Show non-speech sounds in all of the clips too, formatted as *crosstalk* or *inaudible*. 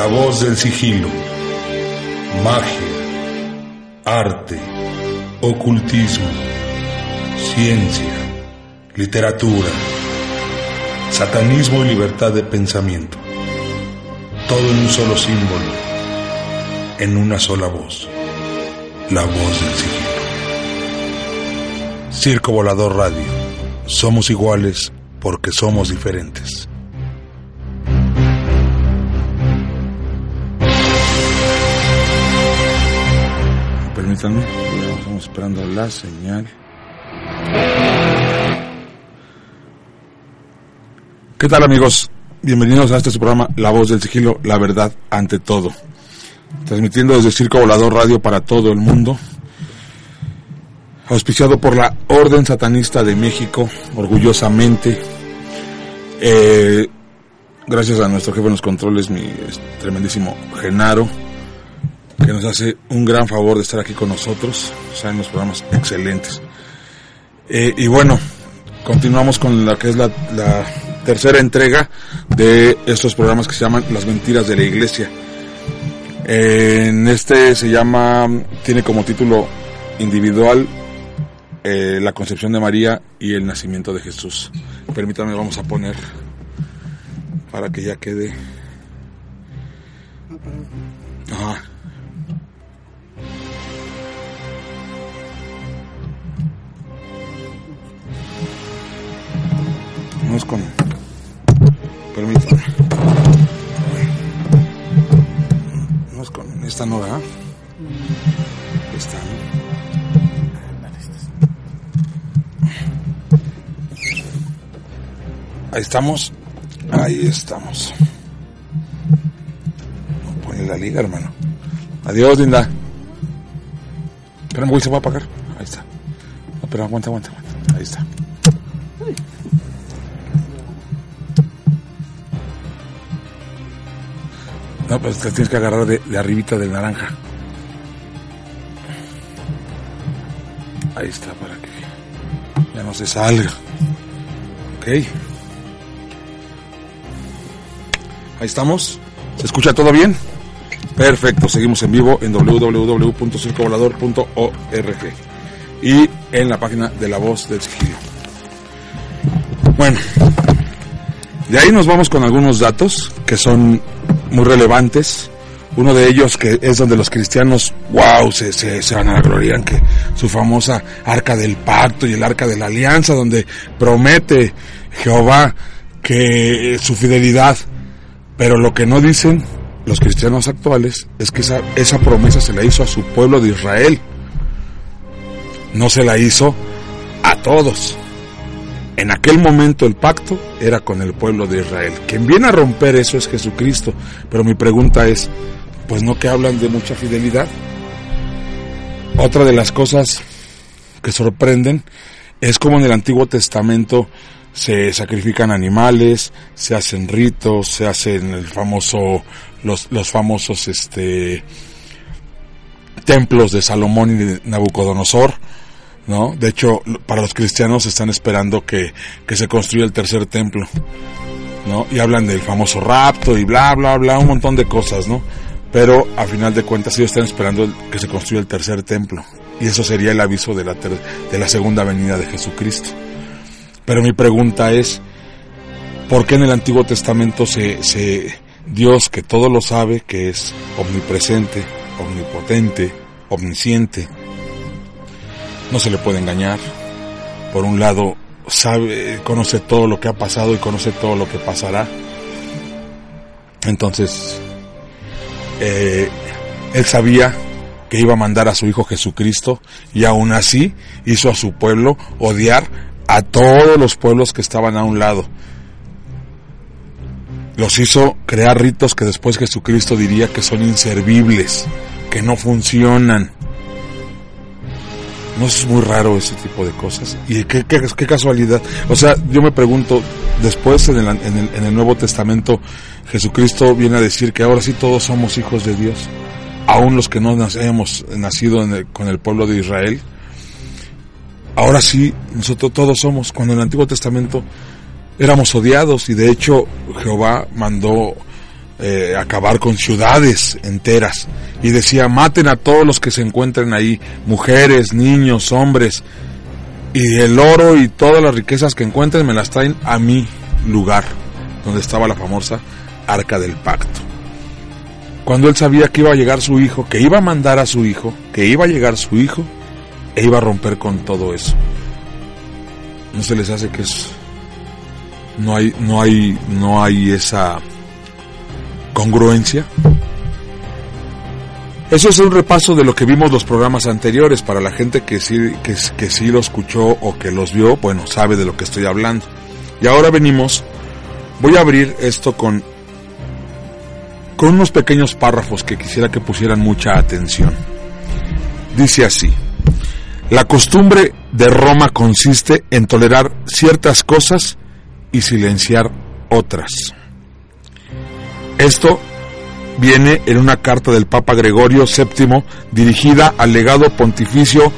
La voz del sigilo. Magia. Arte. Ocultismo. Ciencia. Literatura. Satanismo y libertad de pensamiento. Todo en un solo símbolo. En una sola voz. La voz del sigilo. Circo Volador Radio. Somos iguales porque somos diferentes. Estamos esperando la señal. ¿Qué tal amigos? Bienvenidos a este programa La Voz del Sigilo, la verdad ante todo. Transmitiendo desde Circo Volador Radio para todo el mundo. Auspiciado por la Orden Satanista de México, orgullosamente. Eh, gracias a nuestro jefe en los controles, mi tremendísimo Genaro, que nos hace un gran favor de estar aquí con nosotros. Saben los programas excelentes. Eh, y bueno, continuamos con la que es la, tercera entrega de estos programas que se llaman Las Mentiras de la Iglesia. En este se llama, tiene como título individual eh, la concepción de María y el nacimiento de Jesús. Permítanme, vamos a poner para que ya quede. Ajá. Vamos con. Permítanme. Vamos con esta no, ¿no? Ahí estamos. Ahí estamos. Pone la liga, hermano. Adiós, linda. Espérame, güey, se va a apagar. Ahí está. No, aguanta, aguanta. Ahí está. No, pues te tienes que agarrar de, de arribita del naranja. Ahí está, para que ya no se salga. Ok. Ahí estamos. ¿Se escucha todo bien? Perfecto, seguimos en vivo en www.circovolador.org y en la página de La Voz del Sigilo. Bueno, de ahí nos vamos con algunos datos que son muy relevantes. Uno de ellos que es donde los cristianos, wow, se, se, se vanaglorían que su famosa arca del pacto y el arca de la alianza, donde promete Jehová que su fidelidad pero lo que no dicen los cristianos actuales es que esa, esa promesa se la hizo a su pueblo de Israel. No se la hizo a todos. En aquel momento el pacto era con el pueblo de Israel. Quien viene a romper eso es Jesucristo. Pero mi pregunta es, pues no que hablan de mucha fidelidad. Otra de las cosas que sorprenden es como en el Antiguo Testamento se sacrifican animales, se hacen ritos, se hacen el famoso, los, los famosos, este, templos de Salomón y de Nabucodonosor, ¿no? De hecho, para los cristianos están esperando que, que se construya el tercer templo, ¿no? Y hablan del famoso rapto y bla, bla, bla, un montón de cosas, ¿no? Pero a final de cuentas ellos están esperando que se construya el tercer templo. Y eso sería el aviso de la, de la segunda venida de Jesucristo. Pero mi pregunta es, ¿por qué en el Antiguo Testamento se, se, Dios que todo lo sabe, que es omnipresente, omnipotente, omnisciente, no se le puede engañar? Por un lado, sabe, conoce todo lo que ha pasado y conoce todo lo que pasará. Entonces, eh, él sabía que iba a mandar a su Hijo Jesucristo y aún así hizo a su pueblo odiar a todos los pueblos que estaban a un lado. Los hizo crear ritos que después Jesucristo diría que son inservibles, que no funcionan. ¿No es muy raro ese tipo de cosas? Y qué, casualidad. O sea, yo me pregunto, después en el, en, el, en el Nuevo Testamento, Jesucristo viene a decir que ahora sí todos somos hijos de Dios, aún los que no hemos nacido el, con el pueblo de Israel ahora sí, nosotros todos somos, cuando en el Antiguo Testamento éramos odiados y de hecho Jehová mandó eh, acabar con ciudades enteras. Y decía, maten a todos los que se encuentren ahí, mujeres, niños, hombres, y el oro y todas las riquezas que encuentren me las traen a mi lugar, donde estaba la famosa arca del pacto. Cuando él sabía que iba a llegar su hijo, que iba a mandar a su hijo, que iba a llegar su hijo, e iba a romper con todo eso. No se les hace que es no hay no hay no hay esa congruencia. Eso es un repaso de lo que vimos los programas anteriores. Para la gente que sí, que, que sí lo escuchó o que los vio, bueno, sabe de lo que estoy hablando. Y ahora venimos, voy a abrir esto con, con unos pequeños párrafos que quisiera que pusieran mucha atención. Dice así, la costumbre de Roma consiste en tolerar ciertas cosas y silenciar otras. Esto viene en una carta del Papa Gregorio VII dirigida al legado pontificio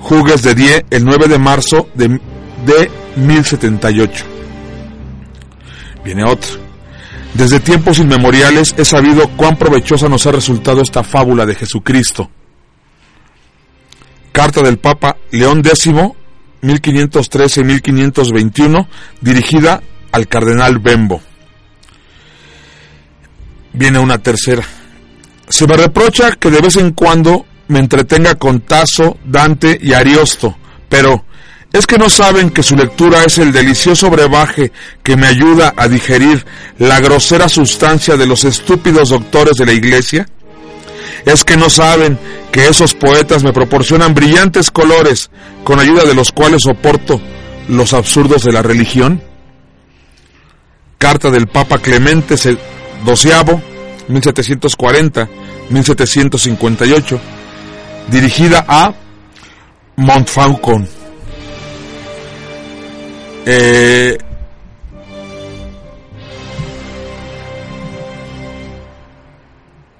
Jugues de Die el 9 de marzo de, de 1078. Viene otra. Desde tiempos inmemoriales he sabido cuán provechosa nos ha resultado esta fábula de Jesucristo. Carta del Papa León X, 1513-1521, dirigida al cardenal Bembo viene una tercera. Se me reprocha que de vez en cuando me entretenga con Tasso, Dante y Ariosto, pero ¿es que no saben que su lectura es el delicioso brebaje que me ayuda a digerir la grosera sustancia de los estúpidos doctores de la Iglesia? ¿Es que no saben que esos poetas me proporcionan brillantes colores con ayuda de los cuales soporto los absurdos de la religión? Carta del Papa Clemente doceavo, 1740-1758, dirigida a Montfaucon. Eh,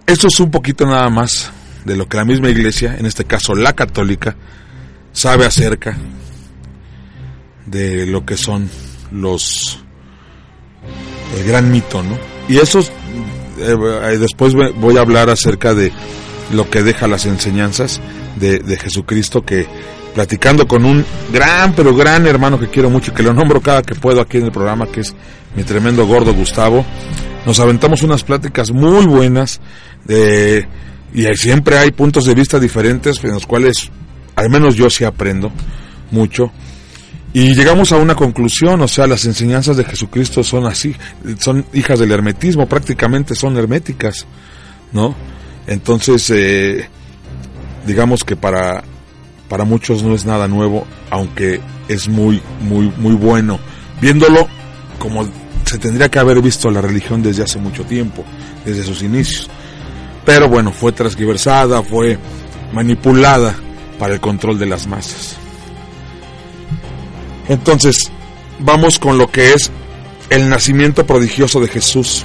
esto es un poquito nada más de lo que la misma iglesia, en este caso la católica, sabe acerca de lo que son los el gran mito, ¿no? Y eso eh, después voy a hablar acerca de lo que deja las enseñanzas de, de, Jesucristo que platicando con un gran pero gran hermano que quiero mucho y que lo nombro cada que puedo aquí en el programa que es mi tremendo gordo Gustavo nos aventamos unas pláticas muy buenas de, y siempre hay puntos de vista diferentes en los cuales al menos yo sí aprendo mucho y llegamos a una conclusión, o sea, las enseñanzas de Jesucristo son así, son hijas del hermetismo, prácticamente son herméticas, ¿no? Entonces, eh, digamos que para, para muchos no es nada nuevo, aunque es muy, muy, muy bueno, viéndolo como se tendría que haber visto la religión desde hace mucho tiempo, desde sus inicios. Pero bueno, fue transgiversada, fue manipulada para el control de las masas. Entonces, vamos con lo que es el nacimiento prodigioso de Jesús.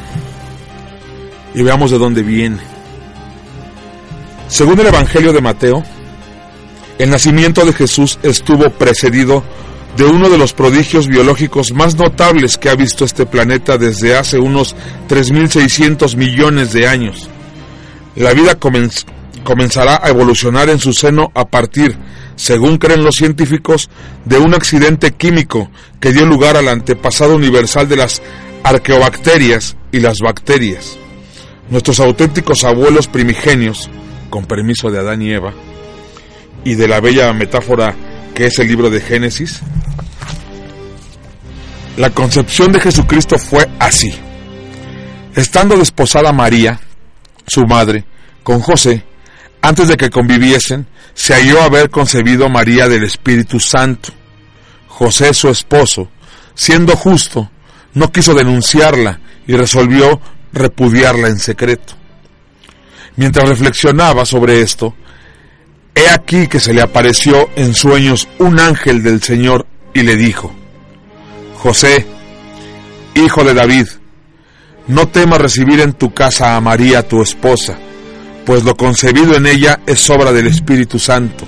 Y veamos de dónde viene. Según el Evangelio de Mateo, el nacimiento de Jesús estuvo precedido de uno de los prodigios biológicos más notables que ha visto este planeta desde hace unos 3.600 millones de años. La vida comenzará a evolucionar en su seno a partir según creen los científicos, de un accidente químico que dio lugar al antepasado universal de las arqueobacterias y las bacterias. Nuestros auténticos abuelos primigenios, con permiso de Adán y Eva, y de la bella metáfora que es el libro de Génesis, la concepción de Jesucristo fue así. Estando desposada María, su madre, con José, antes de que conviviesen, se halló haber concebido María del Espíritu Santo. José, su esposo, siendo justo, no quiso denunciarla y resolvió repudiarla en secreto. Mientras reflexionaba sobre esto, he aquí que se le apareció en sueños un ángel del Señor y le dijo, José, hijo de David, no temas recibir en tu casa a María tu esposa, pues lo concebido en ella es obra del Espíritu Santo.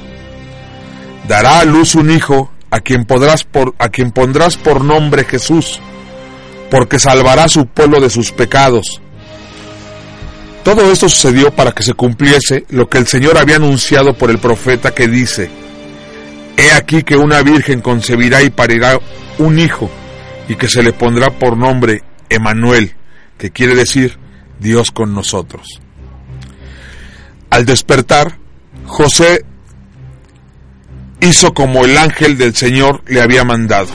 Dará a luz un hijo a quien, podrás por, a quien pondrás por nombre Jesús, porque salvará a su pueblo de sus pecados. Todo esto sucedió para que se cumpliese lo que el Señor había anunciado por el profeta que dice, He aquí que una virgen concebirá y parirá un hijo, y que se le pondrá por nombre Emanuel, que quiere decir Dios con nosotros. Al despertar, José hizo como el ángel del Señor le había mandado,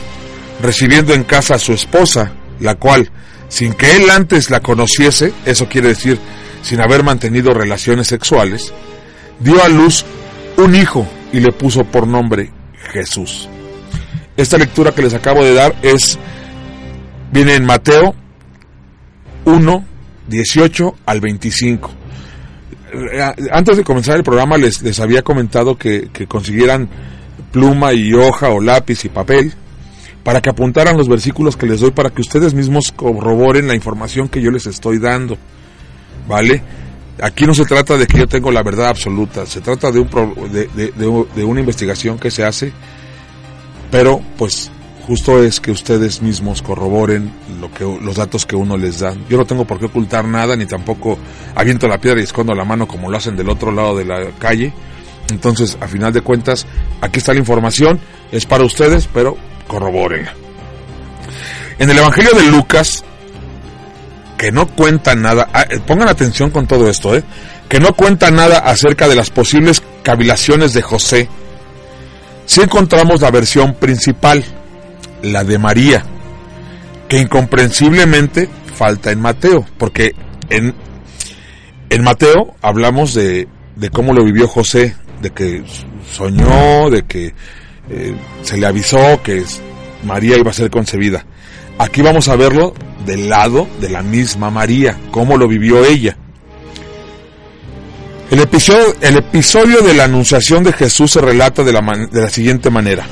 recibiendo en casa a su esposa, la cual, sin que él antes la conociese, eso quiere decir sin haber mantenido relaciones sexuales, dio a luz un hijo y le puso por nombre Jesús. Esta lectura que les acabo de dar es viene en Mateo 1 18 al 25. Eh, antes de comenzar el programa les, les había comentado que, que consiguieran pluma y hoja o lápiz y papel para que apuntaran los versículos que les doy para que ustedes mismos corroboren la información que yo les estoy dando. ¿Vale? Aquí no se trata de que yo tengo la verdad absoluta, se trata de, un, de, de, de una investigación que se hace, pero pues justo es que ustedes mismos corroboren lo que, los datos que uno les da. Yo no tengo por qué ocultar nada, ni tampoco aviento la piedra y escondo la mano como lo hacen del otro lado de la calle. Entonces, a final de cuentas, aquí está la información, es para ustedes, pero corroboren. En el Evangelio de Lucas, que no cuenta nada, ah, eh, pongan atención con todo esto, ¿eh? que no cuenta nada acerca de las posibles cavilaciones de José, si encontramos la versión principal, la de María, que incomprensiblemente falta en Mateo, porque en, en Mateo hablamos de, de cómo lo vivió José, de que soñó, de que eh, se le avisó que María iba a ser concebida. Aquí vamos a verlo del lado de la misma María, cómo lo vivió ella. El episodio, el episodio de la anunciación de Jesús se relata de la, de la siguiente manera.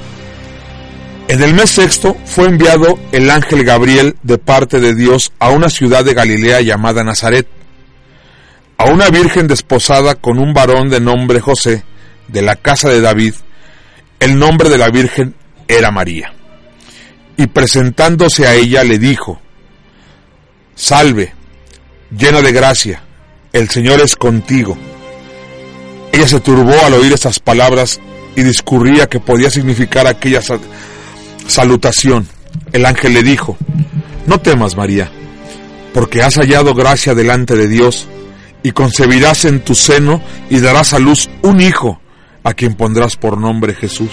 En el mes sexto fue enviado el ángel Gabriel de parte de Dios a una ciudad de Galilea llamada Nazaret, a una virgen desposada con un varón de nombre José, de la casa de David. El nombre de la virgen era María y presentándose a ella le dijo, Salve, llena de gracia, el Señor es contigo. Ella se turbó al oír estas palabras y discurría que podía significar aquella salutación. El ángel le dijo, No temas, María, porque has hallado gracia delante de Dios, y concebirás en tu seno y darás a luz un hijo, a quien pondrás por nombre Jesús.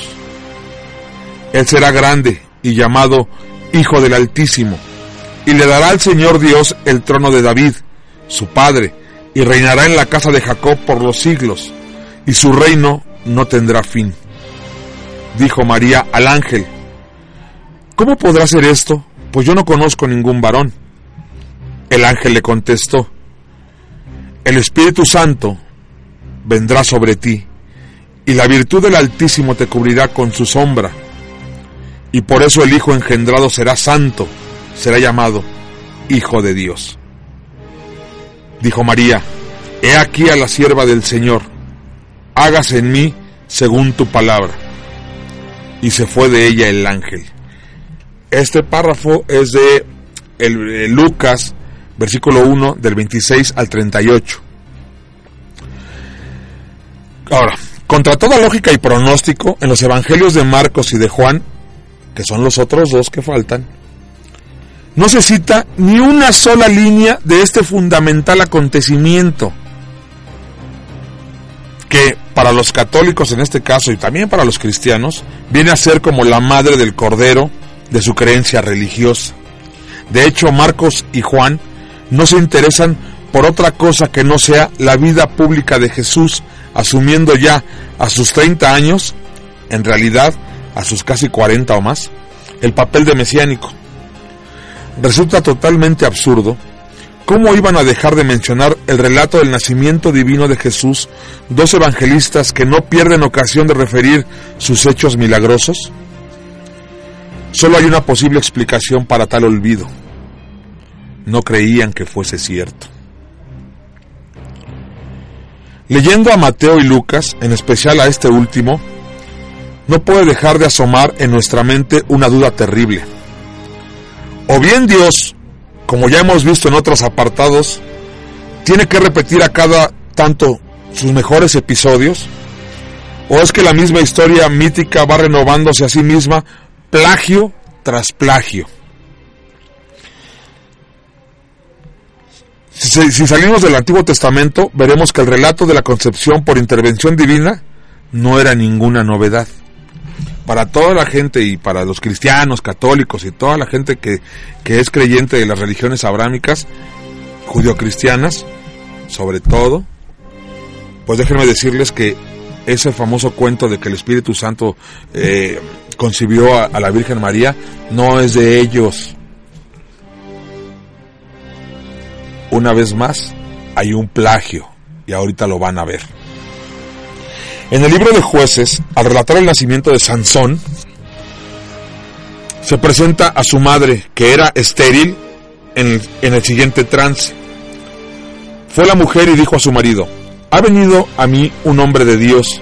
Él será grande y llamado Hijo del Altísimo, y le dará al Señor Dios el trono de David, su padre, y reinará en la casa de Jacob por los siglos, y su reino no tendrá fin. Dijo María al ángel, ¿Cómo podrá ser esto? Pues yo no conozco ningún varón. El ángel le contestó, El Espíritu Santo vendrá sobre ti, y la virtud del Altísimo te cubrirá con su sombra y por eso el Hijo engendrado será santo, será llamado Hijo de Dios. Dijo María, He aquí a la sierva del Señor, hágase en mí según tu palabra. Y se fue de ella el ángel. Este párrafo es de el, Lucas, versículo 1, del 26 al 38. Ahora, contra toda lógica y pronóstico, en los evangelios de Marcos y de Juan que son los otros dos que faltan, no se cita ni una sola línea de este fundamental acontecimiento, que para los católicos en este caso y también para los cristianos, viene a ser como la madre del cordero de su creencia religiosa. De hecho, Marcos y Juan no se interesan por otra cosa que no sea la vida pública de Jesús, asumiendo ya a sus 30 años, en realidad, a sus casi 40 o más, el papel de mesiánico. Resulta totalmente absurdo cómo iban a dejar de mencionar el relato del nacimiento divino de Jesús dos evangelistas que no pierden ocasión de referir sus hechos milagrosos. Solo hay una posible explicación para tal olvido. No creían que fuese cierto. Leyendo a Mateo y Lucas, en especial a este último, no puede dejar de asomar en nuestra mente una duda terrible. O bien Dios, como ya hemos visto en otros apartados, tiene que repetir a cada tanto sus mejores episodios? ¿O es que la misma historia mítica va renovándose a sí misma plagio tras plagio? Si, salimos del Antiguo Testamento, veremos que el relato de la concepción por intervención divina no era ninguna novedad. Para toda la gente y para los cristianos, católicos y toda la gente que, que es creyente de las religiones abrámicas, judio-cristianas, sobre todo, pues déjenme decirles que ese famoso cuento de que el Espíritu Santo eh, concibió a, la Virgen María no es de ellos. Una vez más, hay un plagio y ahorita lo van a ver. En el libro de jueces, al relatar el nacimiento de Sansón, se presenta a su madre, que era estéril, en el siguiente trance. Fue la mujer y dijo a su marido, ha venido a mí un hombre de Dios.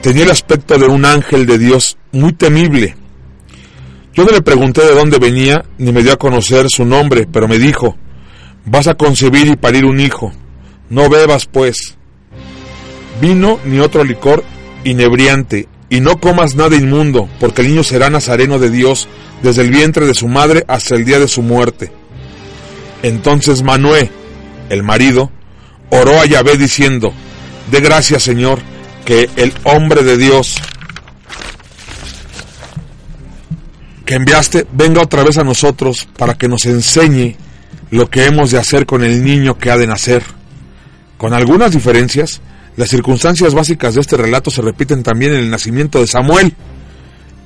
Tenía el aspecto de un ángel de Dios muy temible. Yo no le pregunté de dónde venía, ni me dio a conocer su nombre, pero me dijo, vas a concebir y parir un hijo. No bebas, pues, vino ni otro licor inebriante, y no comas nada inmundo, porque el niño será nazareno de Dios desde el vientre de su madre hasta el día de su muerte. Entonces Manué, el marido, oró a Yahvé diciendo, de gracias Señor, que el hombre de Dios que enviaste venga otra vez a nosotros para que nos enseñe lo que hemos de hacer con el niño que ha de nacer. Con algunas diferencias, las circunstancias básicas de este relato se repiten también en el nacimiento de Samuel,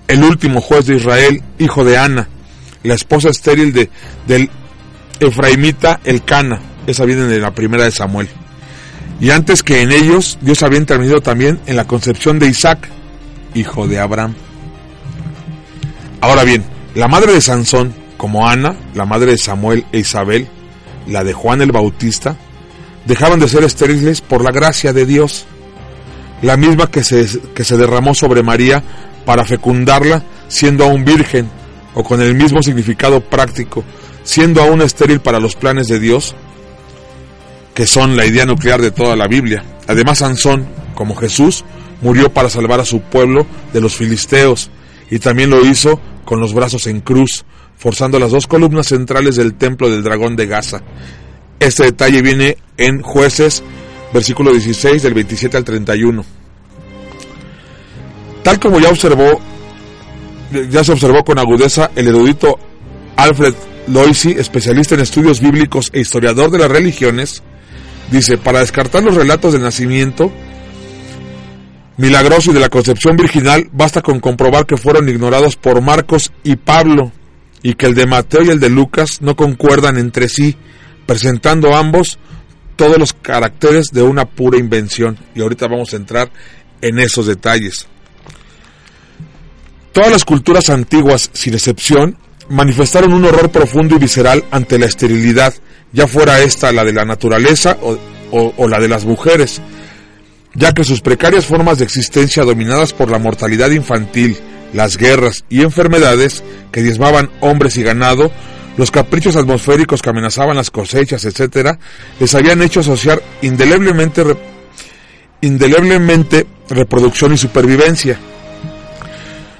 el último juez de Israel, hijo de Ana, la esposa estéril de, del Efraimita Elcana. Esa viene de la primera de Samuel. Y antes que en ellos, Dios había intervenido también en la concepción de Isaac, hijo de Abraham. Ahora bien, la madre de Sansón, como Ana, la madre de Samuel e Isabel, la de Juan el Bautista, dejaban de ser estériles por la gracia de Dios, la misma que se, que se derramó sobre María para fecundarla siendo aún virgen, o con el mismo significado práctico, siendo aún estéril para los planes de Dios, que son la idea nuclear de toda la Biblia. Además, Sansón, como Jesús, murió para salvar a su pueblo de los filisteos, y también lo hizo con los brazos en cruz, forzando las dos columnas centrales del templo del dragón de Gaza. Este detalle viene en jueces, versículo 16 del 27 al 31. Tal como ya observó, ya se observó con agudeza el erudito Alfred Loisy, especialista en estudios bíblicos e historiador de las religiones, dice, para descartar los relatos del nacimiento milagroso y de la concepción virginal, basta con comprobar que fueron ignorados por Marcos y Pablo, y que el de Mateo y el de Lucas no concuerdan entre sí, presentando ambos todos los caracteres de una pura invención. Y ahorita vamos a entrar en esos detalles. Todas las culturas antiguas, sin excepción, manifestaron un horror profundo y visceral ante la esterilidad, ya fuera esta la de la naturaleza o, la de las mujeres, ya que sus precarias formas de existencia dominadas por la mortalidad infantil, las guerras y enfermedades que diezmaban hombres y ganado, los caprichos atmosféricos que amenazaban las cosechas, etc., les habían hecho asociar indeleblemente, indeleblemente reproducción y supervivencia.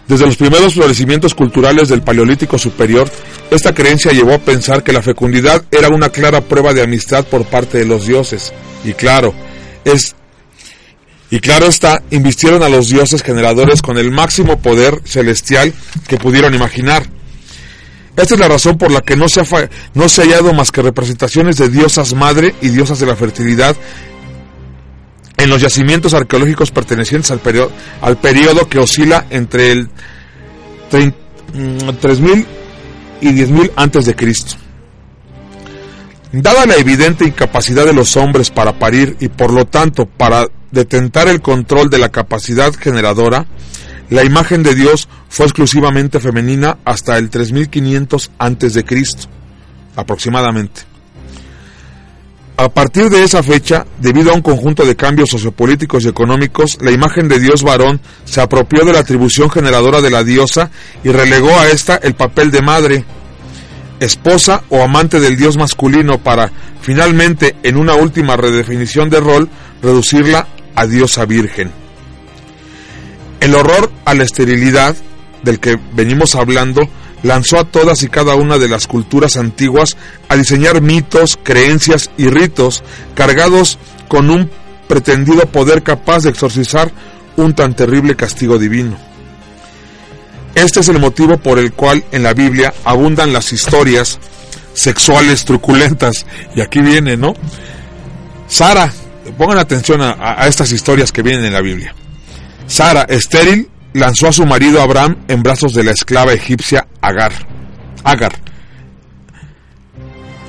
Desde los primeros florecimientos culturales del Paleolítico Superior, esta creencia llevó a pensar que la fecundidad era una clara prueba de amistad por parte de los dioses. Y claro, es y claro está, invistieron a los dioses generadores con el máximo poder celestial que pudieron imaginar. Esta es la razón por la que no se ha, no se ha hallado más que representaciones de diosas madre y diosas de la fertilidad en los yacimientos arqueológicos pertenecientes al periodo, al periodo que oscila entre el 3000 y 10.000 antes de Cristo. Dada la evidente incapacidad de los hombres para parir y por lo tanto para detentar el control de la capacidad generadora, la imagen de Dios fue exclusivamente femenina hasta el 3500 antes de Cristo, aproximadamente. A partir de esa fecha, debido a un conjunto de cambios sociopolíticos y económicos, la imagen de Dios varón se apropió de la atribución generadora de la diosa y relegó a esta el papel de madre. esposa o amante del dios masculino para, finalmente, en una última redefinición de rol, reducirla a diosa virgen. El horror a la esterilidad, del que venimos hablando, lanzó a todas y cada una de las culturas antiguas a diseñar mitos, creencias y ritos cargados con un pretendido poder capaz de exorcizar un tan terrible castigo divino. Este es el motivo por el cual en la Biblia abundan las historias sexuales truculentas. Y aquí viene, ¿no? Sara, pongan atención a, estas historias que vienen en la Biblia. Sara, estéril, lanzó a su marido Abraham en brazos de la esclava egipcia Agar. Agar.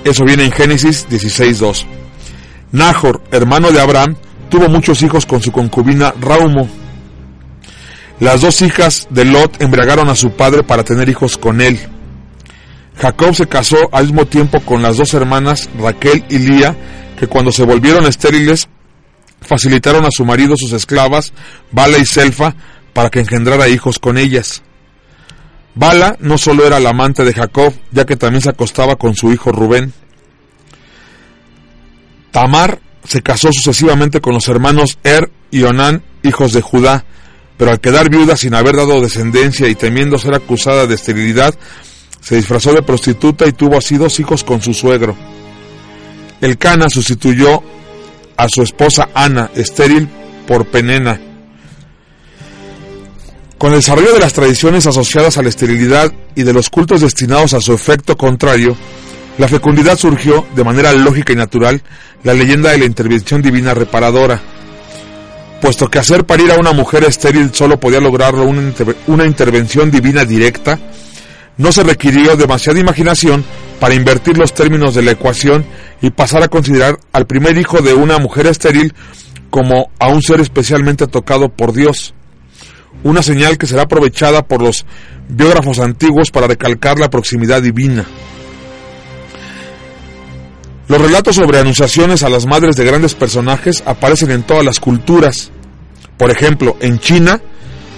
Eso viene en Génesis 16.2. Nahor, hermano de Abraham, tuvo muchos hijos con su concubina Raumo. Las dos hijas de Lot embriagaron a su padre para tener hijos con él. Jacob se casó al mismo tiempo con las dos hermanas Raquel y Lía, que cuando se volvieron estériles facilitaron a su marido sus esclavas, Bala y Selfa, para que engendrara hijos con ellas. Bala no solo era la amante de Jacob, ya que también se acostaba con su hijo Rubén. Tamar se casó sucesivamente con los hermanos Er y Onán, hijos de Judá, pero al quedar viuda sin haber dado descendencia y temiendo ser acusada de esterilidad, se disfrazó de prostituta y tuvo así dos hijos con su suegro. El Cana sustituyó a su esposa Ana, estéril, por Penena. Con el desarrollo de las tradiciones asociadas a la esterilidad y de los cultos destinados a su efecto contrario, la fecundidad surgió, de manera lógica y natural, la leyenda de la intervención divina reparadora, puesto que hacer parir a una mujer estéril solo podía lograrlo una, intervención divina directa, no se requirió demasiada imaginación para invertir los términos de la ecuación y pasar a considerar al primer hijo de una mujer estéril como a un ser especialmente tocado por Dios. Una señal que será aprovechada por los biógrafos antiguos para recalcar la proximidad divina. Los relatos sobre anunciaciones a las madres de grandes personajes aparecen en todas las culturas. Por ejemplo, en China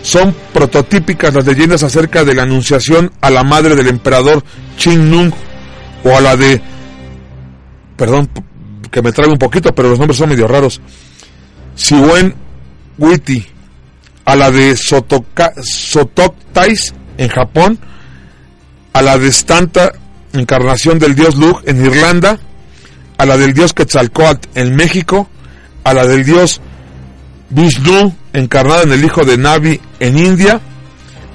son prototípicas las leyendas acerca de la anunciación a la madre del emperador Qin Nung o a la de perdón que me traigo un poquito, pero los nombres son medio raros. Siwen Witi, a la de Sotoktais en Japón, a la de Stanta, encarnación del dios Lug en Irlanda, a la del dios Quetzalcoatl en México, a la del dios Vishnu, encarnada en el hijo de Navi en India,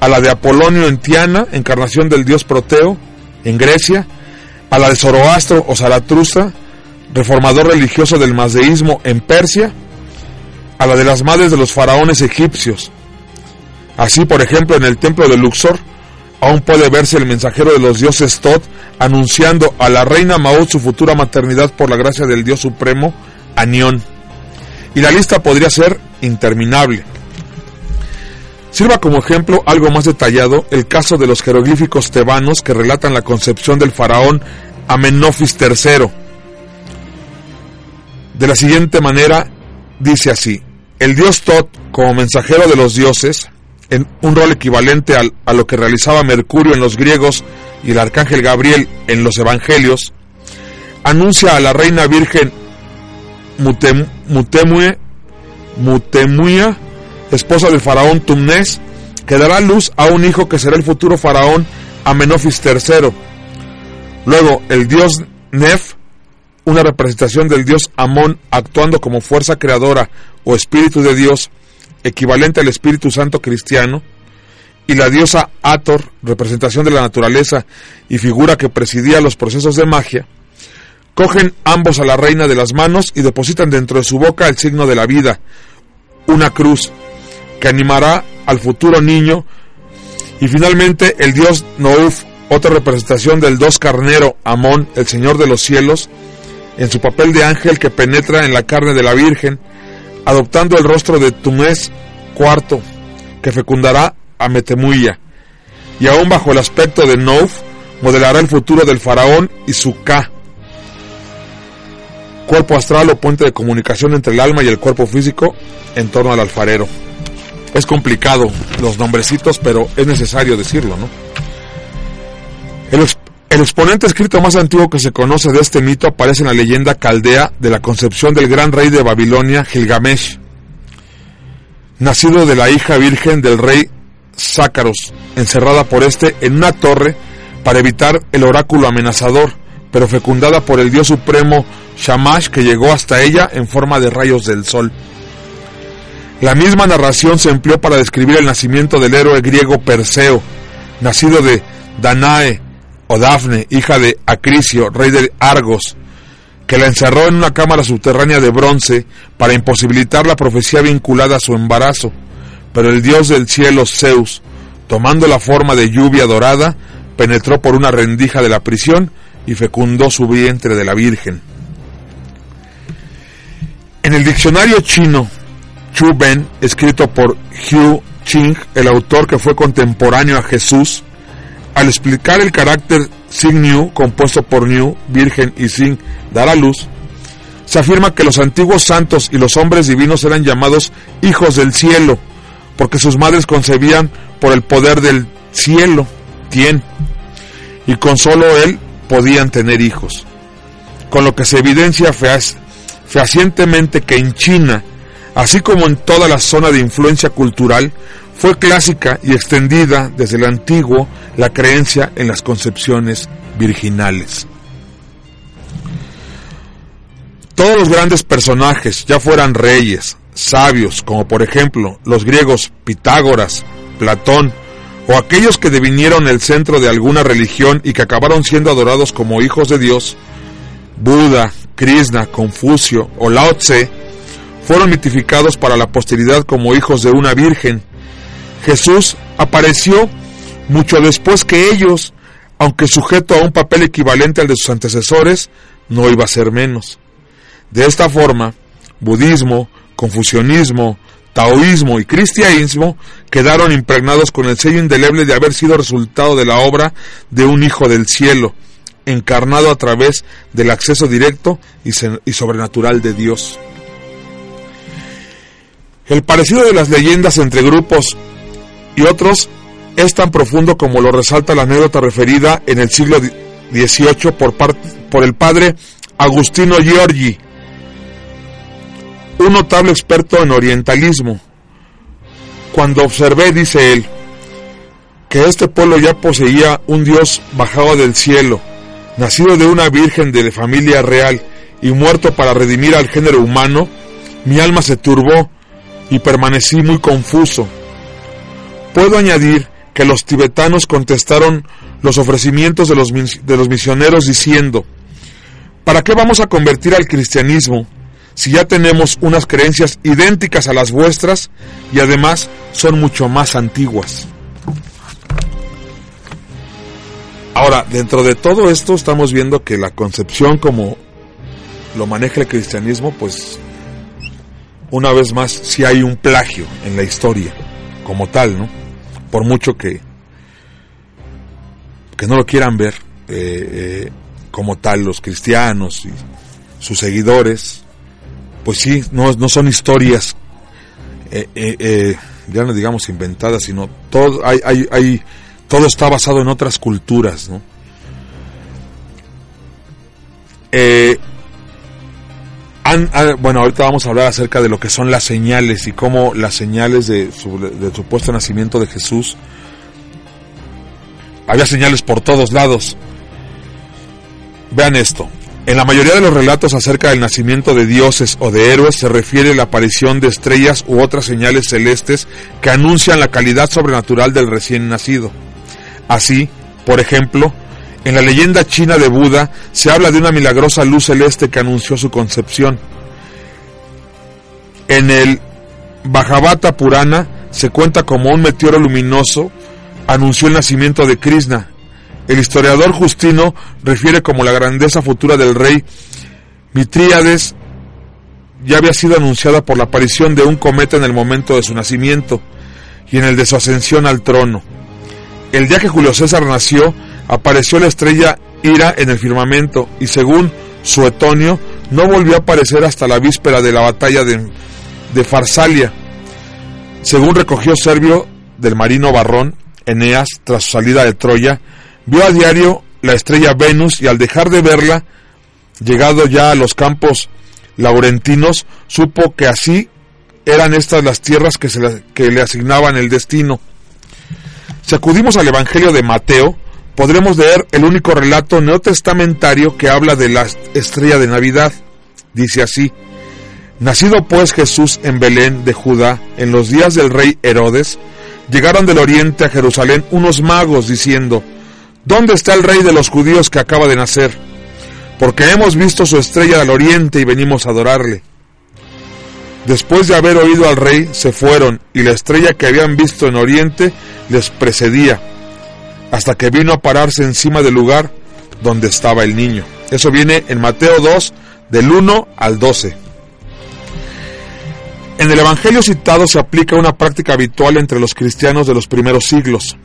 a la de Apolonio en Tiana, encarnación del dios Proteo en Grecia, a la de Zoroastro o Zaratustra, reformador religioso del mazdeísmo en Persia, a la de las madres de los faraones egipcios. Así, por ejemplo, en el templo de Luxor, aún puede verse el mensajero de los dioses Tot anunciando a la reina Maud su futura maternidad por la gracia del Dios Supremo, Anión. Y la lista podría ser interminable. Sirva como ejemplo algo más detallado el caso de los jeroglíficos tebanos que relatan la concepción del faraón Amenofis III. De la siguiente manera, dice así, el dios Tot, como mensajero de los dioses, en un rol equivalente a lo que realizaba Mercurio en los griegos y el arcángel Gabriel en los evangelios, anuncia a la reina virgen Mutemue, Mutemuia, esposa del faraón Tumnés, que dará luz a un hijo que será el futuro faraón Amenofis III. Luego, el dios Nef, una representación del dios Amón actuando como fuerza creadora o espíritu de Dios, equivalente al Espíritu Santo cristiano, y la diosa Ator, representación de la naturaleza y figura que presidía los procesos de magia, cogen ambos a la reina de las manos y depositan dentro de su boca el signo de la vida, una cruz, que animará al futuro niño, y finalmente el dios Nouf, otra representación del dos carnero Amón, el Señor de los cielos, en su papel de ángel que penetra en la carne de la Virgen, adoptando el rostro de Tumés IV, que fecundará a Metemuya, y aún bajo el aspecto de Nouf, modelará el futuro del faraón y su Ka, cuerpo astral o puente de comunicación entre el alma y el cuerpo físico en torno al alfarero. Es complicado los nombrecitos, pero es necesario decirlo, ¿no? El, El exponente escrito más antiguo que se conoce de este mito aparece en la leyenda caldea de la concepción del gran rey de Babilonia, Gilgamesh, nacido de la hija virgen del rey Zácaros, encerrada por este en una torre para evitar el oráculo amenazador, pero fecundada por el dios supremo Shamash que llegó hasta ella en forma de rayos del sol. La misma narración se empleó para describir el nacimiento del héroe griego Perseo, nacido de Danae o Dafne, hija de Acricio, rey de Argos, que la encerró en una cámara subterránea de bronce para imposibilitar la profecía vinculada a su embarazo. Pero el dios del cielo, Zeus, tomando la forma de lluvia dorada, penetró por una rendija de la prisión y fecundó su vientre de la Virgen. En el diccionario chino, Chu Ben, escrito por Hugh Ching, el autor que fue contemporáneo a Jesús, al explicar el carácter Sin New, compuesto por New, Virgen y Sin, dar a luz, se afirma que los antiguos santos y los hombres divinos eran llamados hijos del cielo, porque sus madres concebían por el poder del cielo, Tien, y con solo él podían tener hijos. Con lo que se evidencia fehacientemente que en China, así como en toda la zona de influencia cultural, fue clásica y extendida desde el antiguo la creencia en las concepciones virginales. Todos los grandes personajes, ya fueran reyes, sabios, como por ejemplo los griegos Pitágoras, Platón, o aquellos que devinieron el centro de alguna religión y que acabaron siendo adorados como hijos de Dios, Buda, Krishna, Confucio o Lao Tse, fueron mitificados para la posteridad como hijos de una virgen. Jesús apareció mucho después que ellos, aunque sujeto a un papel equivalente al de sus antecesores, no iba a ser menos. De esta forma, budismo, confucianismo, taoísmo y cristianismo quedaron impregnados con el sello indeleble de haber sido resultado de la obra de un Hijo del Cielo, encarnado a través del acceso directo y, sobrenatural de Dios. El parecido de las leyendas entre grupos y otros es tan profundo como lo resalta la anécdota referida en el siglo XVIII por, el padre Agustino Giorgi, un notable experto en orientalismo. Cuando observé, dice él, que este pueblo ya poseía un dios bajado del cielo, nacido de una virgen de familia real y muerto para redimir al género humano, mi alma se turbó y permanecí muy confuso. Puedo añadir que los tibetanos contestaron los ofrecimientos de los, de los misioneros diciendo, ¿para qué vamos a convertir al cristianismo si ya tenemos unas creencias idénticas a las vuestras y además son mucho más antiguas? Ahora, dentro de todo esto estamos viendo que la concepción como lo maneja el cristianismo, pues una vez más si hay un plagio en la historia como tal, ¿no? Por mucho que que no lo quieran ver eh, eh, como tal los cristianos y sus seguidores, pues sí, no, no son historias, eh, ya no digamos inventadas, sino todo, hay, hay, hay, todo está basado en otras culturas, ¿no? Bueno, ahorita vamos a hablar acerca de lo que son las señales y cómo las señales de del supuesto nacimiento de Jesús. Había señales por todos lados. Vean esto. En la mayoría de los relatos acerca del nacimiento de dioses o de héroes se refiere a la aparición de estrellas u otras señales celestes que anuncian la calidad sobrenatural del recién nacido. Así, por ejemplo, en la leyenda china de Buda se habla de una milagrosa luz celeste que anunció su concepción. En el Bhagavata Purana se cuenta como un meteoro luminoso anunció el nacimiento de Krishna. El historiador Justino refiere como la grandeza futura del rey Mitríades ya había sido anunciada por la aparición de un cometa en el momento de su nacimiento y en el de su ascensión al trono. El día que Julio César nació, apareció la estrella Ira en el firmamento y según Suetonio no volvió a aparecer hasta la víspera de la batalla de, de Farsalia. Según recogió Servio del marino Barrón, Eneas, tras su salida de Troya, vio a diario la estrella Venus y al dejar de verla, llegado ya a los campos laurentinos, supo que así eran estas las tierras que, se que le asignaban el destino. Si acudimos al Evangelio de Mateo, podremos leer el único relato neotestamentario que habla de la estrella de Navidad. Dice así, Nacido pues Jesús en Belén de Judá, en los días del rey Herodes, llegaron del oriente a Jerusalén unos magos diciendo, ¿Dónde está el rey de los judíos que acaba de nacer? Porque hemos visto su estrella al oriente y venimos a adorarle. Después de haber oído al rey, se fueron, y la estrella que habían visto en oriente les precedía, hasta que vino a pararse encima del lugar donde estaba el niño. Eso viene en Mateo 2, del 1 al 12. En el Evangelio citado se aplica una práctica habitual entre los cristianos de los primeros siglos,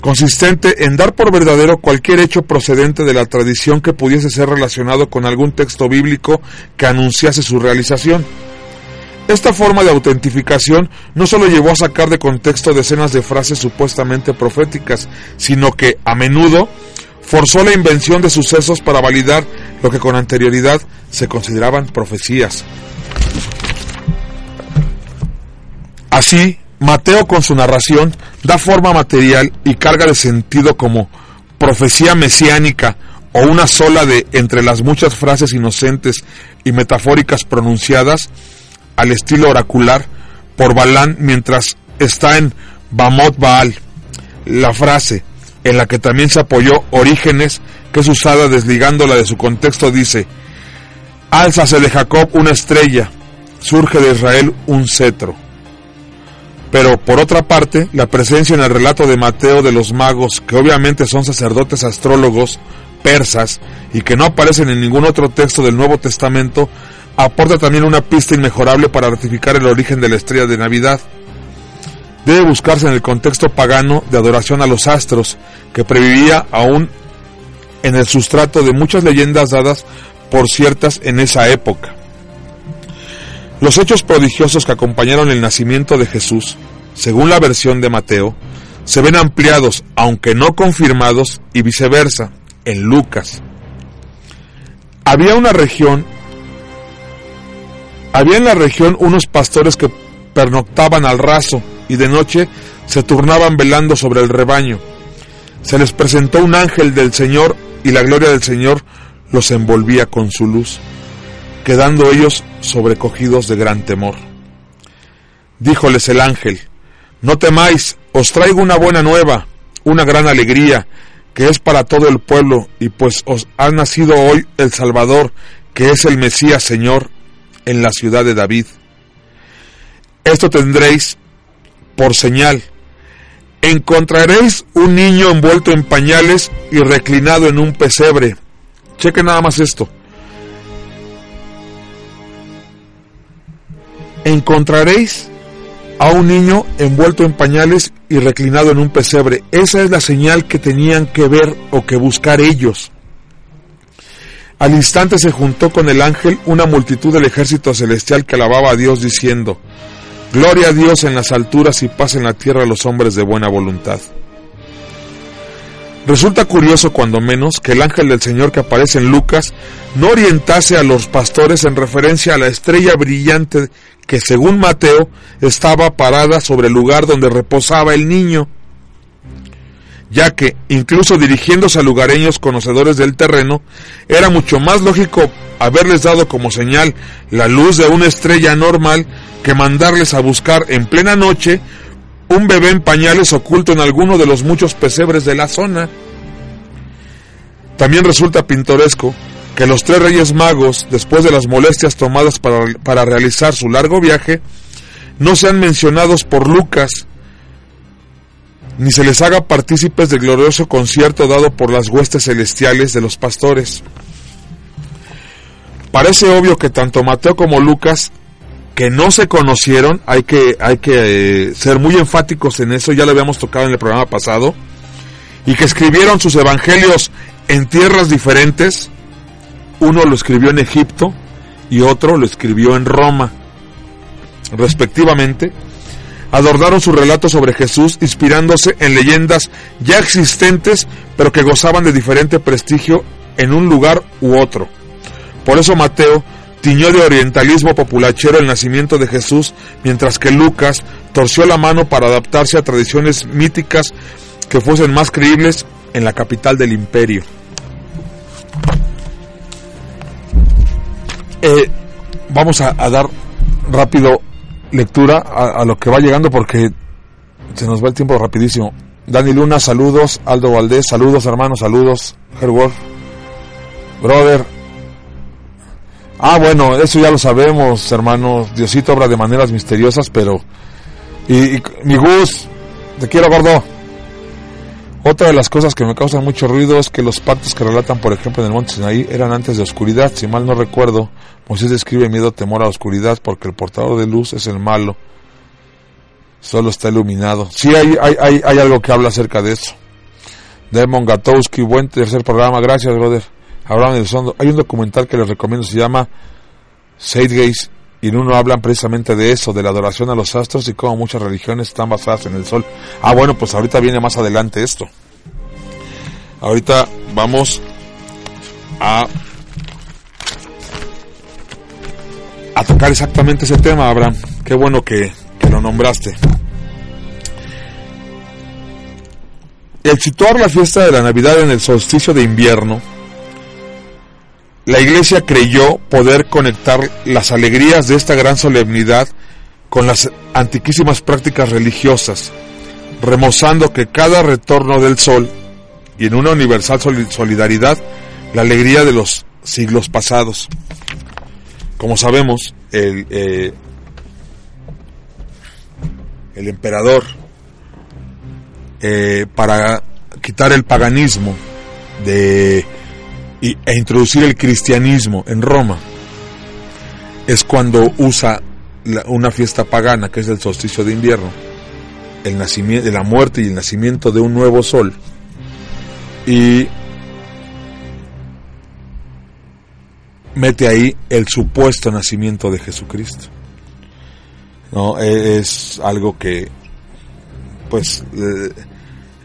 consistente en dar por verdadero cualquier hecho procedente de la tradición que pudiese ser relacionado con algún texto bíblico que anunciase su realización. Esta forma de autentificación no solo llevó a sacar de contexto decenas de frases supuestamente proféticas, sino que, a menudo, forzó la invención de sucesos para validar lo que con anterioridad se consideraban profecías. Así, Mateo con su narración da forma material y carga de sentido como profecía mesiánica o una sola de entre las muchas frases inocentes y metafóricas pronunciadas al estilo oracular por Balán mientras está en Bamot Baal. La frase en la que también se apoyó Orígenes, que es usada desligándola de su contexto, dice, Álzase de Jacob una estrella, surge de Israel un cetro. Pero por otra parte, la presencia en el relato de Mateo de los magos, que obviamente son sacerdotes astrólogos persas y que no aparecen en ningún otro texto del Nuevo Testamento, aporta también una pista inmejorable para ratificar el origen de la estrella de Navidad. Debe buscarse en el contexto pagano de adoración a los astros, que previvía aún en el sustrato de muchas leyendas dadas por ciertas en esa época. Los hechos prodigiosos que acompañaron el nacimiento de Jesús, según la versión de Mateo, se ven ampliados, aunque no confirmados, y viceversa, en Lucas. Había una región había en la región unos pastores que pernoctaban al raso y de noche se turnaban velando sobre el rebaño. Se les presentó un ángel del Señor y la gloria del Señor los envolvía con su luz, quedando ellos sobrecogidos de gran temor. Díjoles el ángel, no temáis, os traigo una buena nueva, una gran alegría, que es para todo el pueblo, y pues os ha nacido hoy el Salvador, que es el Mesías Señor, en la ciudad de David. Esto tendréis por señal. Encontraréis un niño envuelto en pañales y reclinado en un pesebre. Cheque nada más esto. Encontraréis a un niño envuelto en pañales y reclinado en un pesebre. Esa es la señal que tenían que ver o que buscar ellos. Al instante se juntó con el ángel una multitud del ejército celestial que alababa a Dios diciendo, Gloria a Dios en las alturas y paz en la tierra a los hombres de buena voluntad. Resulta curioso cuando menos que el ángel del Señor que aparece en Lucas no orientase a los pastores en referencia a la estrella brillante que según Mateo estaba parada sobre el lugar donde reposaba el niño, ya que, incluso dirigiéndose a lugareños conocedores del terreno, era mucho más lógico haberles dado como señal la luz de una estrella normal que mandarles a buscar en plena noche un bebé en pañales oculto en alguno de los muchos pesebres de la zona. También resulta pintoresco que los tres reyes magos, después de las molestias tomadas para, para realizar su largo viaje, no sean mencionados por Lucas, ni se les haga partícipes del glorioso concierto dado por las huestes celestiales de los pastores. Parece obvio que tanto Mateo como Lucas que no se conocieron, hay que, hay que eh, ser muy enfáticos en eso, ya lo habíamos tocado en el programa pasado, y que escribieron sus evangelios en tierras diferentes, uno lo escribió en Egipto y otro lo escribió en Roma, respectivamente, adornaron su relato sobre Jesús inspirándose en leyendas ya existentes, pero que gozaban de diferente prestigio en un lugar u otro. Por eso Mateo tiñó de orientalismo populachero el nacimiento de Jesús, mientras que Lucas torció la mano para adaptarse a tradiciones míticas que fuesen más creíbles en la capital del imperio. Eh, vamos a, dar rápido lectura a, lo que va llegando porque se nos va el tiempo rapidísimo. Dani Luna, saludos. Aldo Valdés, saludos hermanos, saludos. Herwolf, brother, Ah, bueno, eso ya lo sabemos, hermanos. Diosito obra de maneras misteriosas, pero... Y, mi Gus, te quiero, gordo. Otra de las cosas que me causan mucho ruido es que los pactos que relatan, por ejemplo, en el monte Sinaí eran antes de oscuridad. Si mal no recuerdo, Moisés describe miedo, temor a la oscuridad porque el portador de luz es el malo. Solo está iluminado. Sí, hay, hay, hay, hay algo que habla acerca de eso. Demon Gatowski, buen tercer programa. Gracias, brother. Abraham Elizondo. Hay un documental que les recomiendo, se llama Gaze y en uno hablan precisamente de eso, de la adoración a los astros y cómo muchas religiones están basadas en el sol. Ah, bueno, pues ahorita viene más adelante esto. Ahorita vamos a a tocar exactamente ese tema, Abraham. Qué bueno que, que lo nombraste. El situar la fiesta de la Navidad en el solsticio de invierno la Iglesia creyó poder conectar las alegrías de esta gran solemnidad con las antiquísimas prácticas religiosas, remozando que cada retorno del sol y en una universal solidaridad la alegría de los siglos pasados. Como sabemos, el, eh, el emperador, eh, para quitar el paganismo de e introducir el cristianismo en Roma es cuando usa una fiesta pagana que es el solsticio de invierno, el nacimiento, la muerte y el nacimiento de un nuevo sol y mete ahí el supuesto nacimiento de Jesucristo. No, e, es algo que pues eh,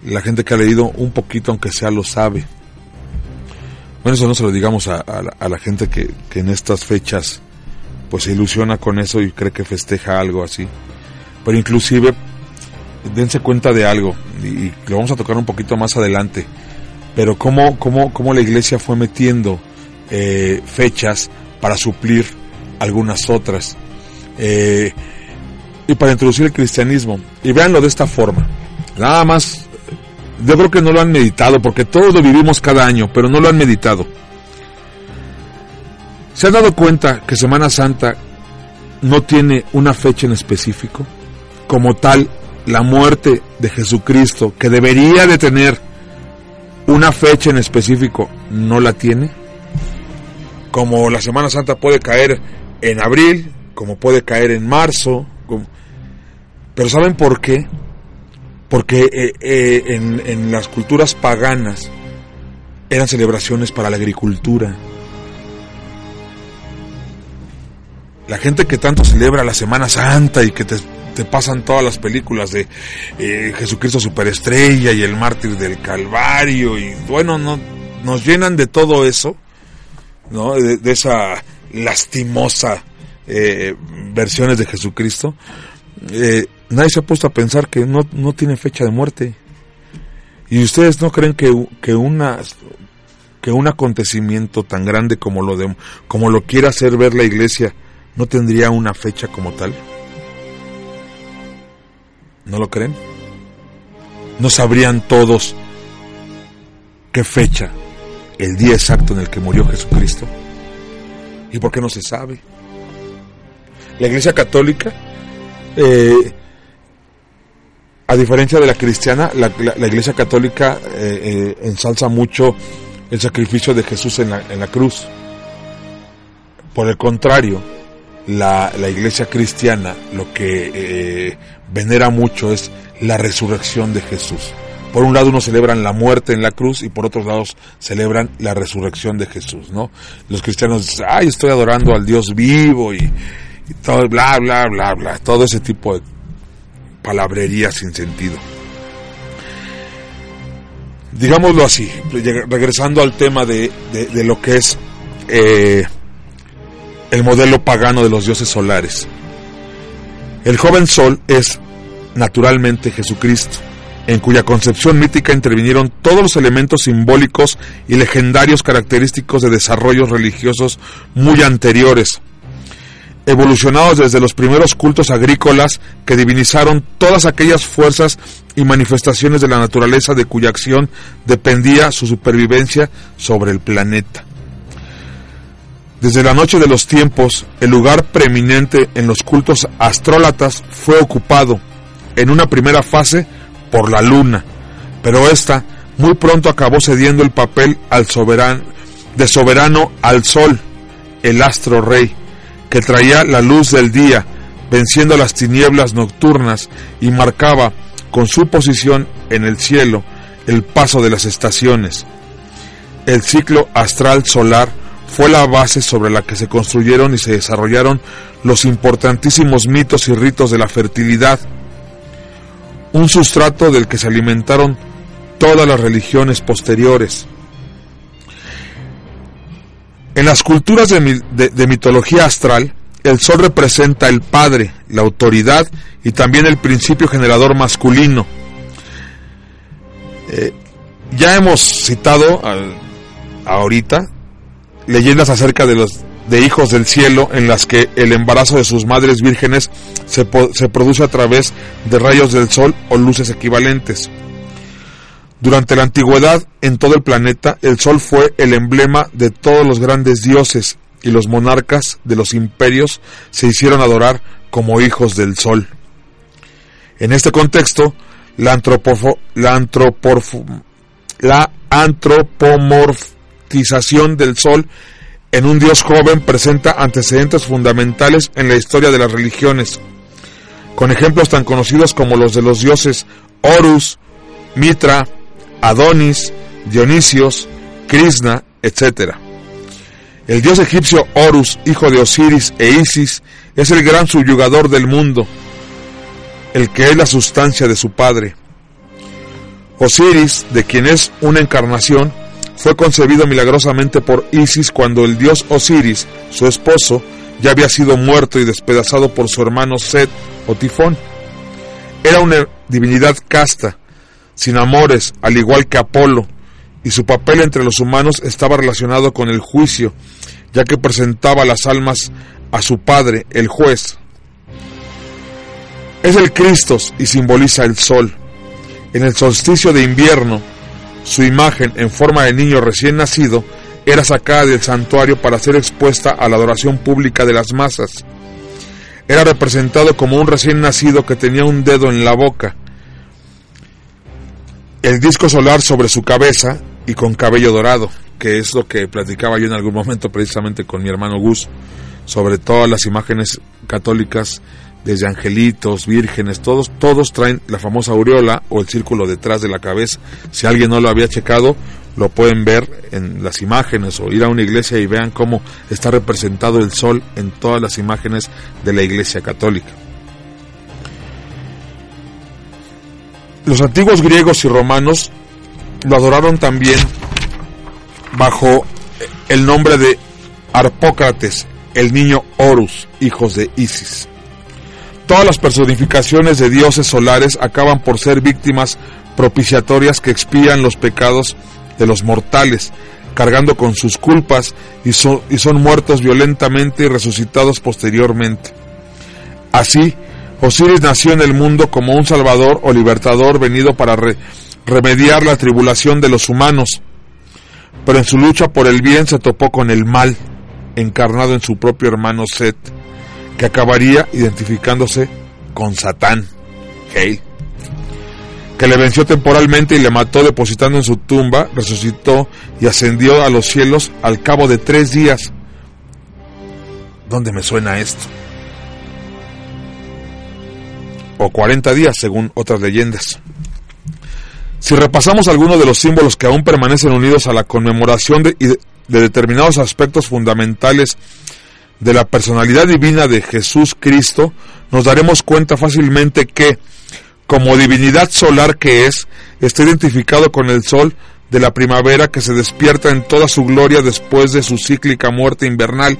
la gente que ha leído un poquito aunque sea lo sabe bueno, eso no se lo digamos a, la, gente que, en estas fechas pues se ilusiona con eso y cree que festeja algo así. Pero inclusive, dense cuenta de algo, y, lo vamos a tocar un poquito más adelante, pero cómo, cómo, cómo la iglesia fue metiendo eh, fechas para suplir algunas otras. Eh, y para introducir el cristianismo. Y véanlo de esta forma. Nada más yo creo que no lo han meditado, porque todos lo vivimos cada año, pero no lo han meditado. ¿Se han dado cuenta que Semana Santa no tiene una fecha en específico? Como tal, la muerte de Jesucristo, que debería de tener una fecha en específico, no la tiene. Como la Semana Santa puede caer en abril, como puede caer en marzo. Pero ¿saben por qué? Porque eh, eh, en, las culturas paganas eran celebraciones para la agricultura. La gente que tanto celebra la Semana Santa y que te, pasan todas las películas de eh, Jesucristo Superestrella y el mártir del Calvario y bueno, no, nos llenan de todo eso, ¿no? De, esa lastimosa versiones de Jesucristo. Eh, nadie se ha puesto a pensar que no, no tiene fecha de muerte. ¿Y ustedes no creen que, que, que un acontecimiento tan grande como lo, de, como lo quiere hacer ver la iglesia no tendría una fecha como tal? ¿No lo creen? ¿No sabrían todos qué fecha, el día exacto en el que murió Jesucristo? ¿Y por qué no se sabe? La Iglesia Católica eh, a diferencia de la cristiana, la, iglesia católica eh, eh, ensalza mucho el sacrificio de Jesús en la, en la cruz. Por el contrario, la, iglesia cristiana lo que eh, venera mucho es la resurrección de Jesús. Por un lado uno celebran la muerte en la cruz y por otros lados celebran la resurrección de Jesús, ¿no? Los cristianos dicen, ay, estoy adorando al Dios vivo y, y todo, bla, bla, bla, bla, todo ese tipo de palabrería sin sentido. Digámoslo así, regresando al tema de, lo que es eh, el modelo pagano de los dioses solares. El joven sol es naturalmente Jesucristo, en cuya concepción mítica intervinieron todos los elementos simbólicos y legendarios característicos de desarrollos religiosos muy anteriores, evolucionados desde los primeros cultos agrícolas que divinizaron todas aquellas fuerzas y manifestaciones de la naturaleza de cuya acción dependía su supervivencia sobre el planeta. Desde la noche de los tiempos, el lugar preeminente en los cultos astrólatas fue ocupado, en una primera fase, por la luna, pero ésta muy pronto acabó cediendo el papel al soberano, de soberano al sol, el astro rey, que traía la luz del día, venciendo las tinieblas nocturnas y marcaba con su posición en el cielo el paso de las estaciones. El ciclo astral solar fue la base sobre la que se construyeron y se desarrollaron los importantísimos mitos y ritos de la fertilidad, un sustrato del que se alimentaron todas las religiones posteriores. En las culturas de, mitología astral, el sol representa el padre, la autoridad y también el principio generador masculino. Eh, ya hemos citado ahorita leyendas acerca de los de hijos del cielo en las que el embarazo de sus madres vírgenes se, se produce a través de rayos del sol o luces equivalentes. Durante la antigüedad, en todo el planeta, el sol fue el emblema de todos los grandes dioses y los monarcas de los imperios se hicieron adorar como hijos del sol. En este contexto, la, antropomorfización del sol en un dios joven presenta antecedentes fundamentales en la historia de las religiones, con ejemplos tan conocidos como los de los dioses Horus, Mitra, Adonis, Dionisios, Krishna, etc. El dios egipcio Horus, hijo de Osiris e Isis, es el gran subyugador del mundo, el que es la sustancia de su padre. Osiris, de quien es una encarnación, fue concebido milagrosamente por Isis cuando el dios Osiris, su esposo, ya había sido muerto y despedazado por su hermano Set o Tifón. Era una divinidad casta, sin amores, al igual que Apolo, y su papel entre los humanos estaba relacionado con el juicio, ya que presentaba las almas a su padre, el juez. Es el Cristo y simboliza el sol. En el solsticio de invierno, su imagen en forma de niño recién nacido era sacada del santuario para ser expuesta a la adoración pública de las masas. Era representado como un recién nacido que tenía un dedo en la boca, el disco solar sobre su cabeza y con cabello dorado, que es lo que platicaba yo en algún momento precisamente con mi hermano Gus, sobre todas las imágenes católicas desde angelitos, vírgenes, todos, todos traen la famosa aureola o el círculo detrás de la cabeza. Si alguien no lo había checado, lo pueden ver en las imágenes o ir a una iglesia y vean cómo está representado el sol en todas las imágenes de la iglesia católica. Los antiguos griegos y romanos lo adoraron también bajo el nombre de Arpócrates, el niño Horus, hijos de Isis. Todas las personificaciones de dioses solares acaban por ser víctimas propiciatorias que expían los pecados de los mortales, cargando con sus culpas y son, y son muertos violentamente y resucitados posteriormente. Así, Osiris nació en el mundo como un salvador o libertador venido para remediar la tribulación de los humanos, pero en su lucha por el bien se topó con el mal, encarnado en su propio hermano Set que acabaría identificándose con Satán, que le venció temporalmente y le mató depositando en su tumba, resucitó y ascendió a los cielos al cabo de tres días. ¿Dónde me suena esto? O 40 días, según otras leyendas. Si repasamos algunos de los símbolos que aún permanecen unidos a la conmemoración de, de determinados aspectos fundamentales de la personalidad divina de Jesús Cristo, nos daremos cuenta fácilmente que, como divinidad solar que es, está identificado con el sol de la primavera que se despierta en toda su gloria después de su cíclica muerte invernal,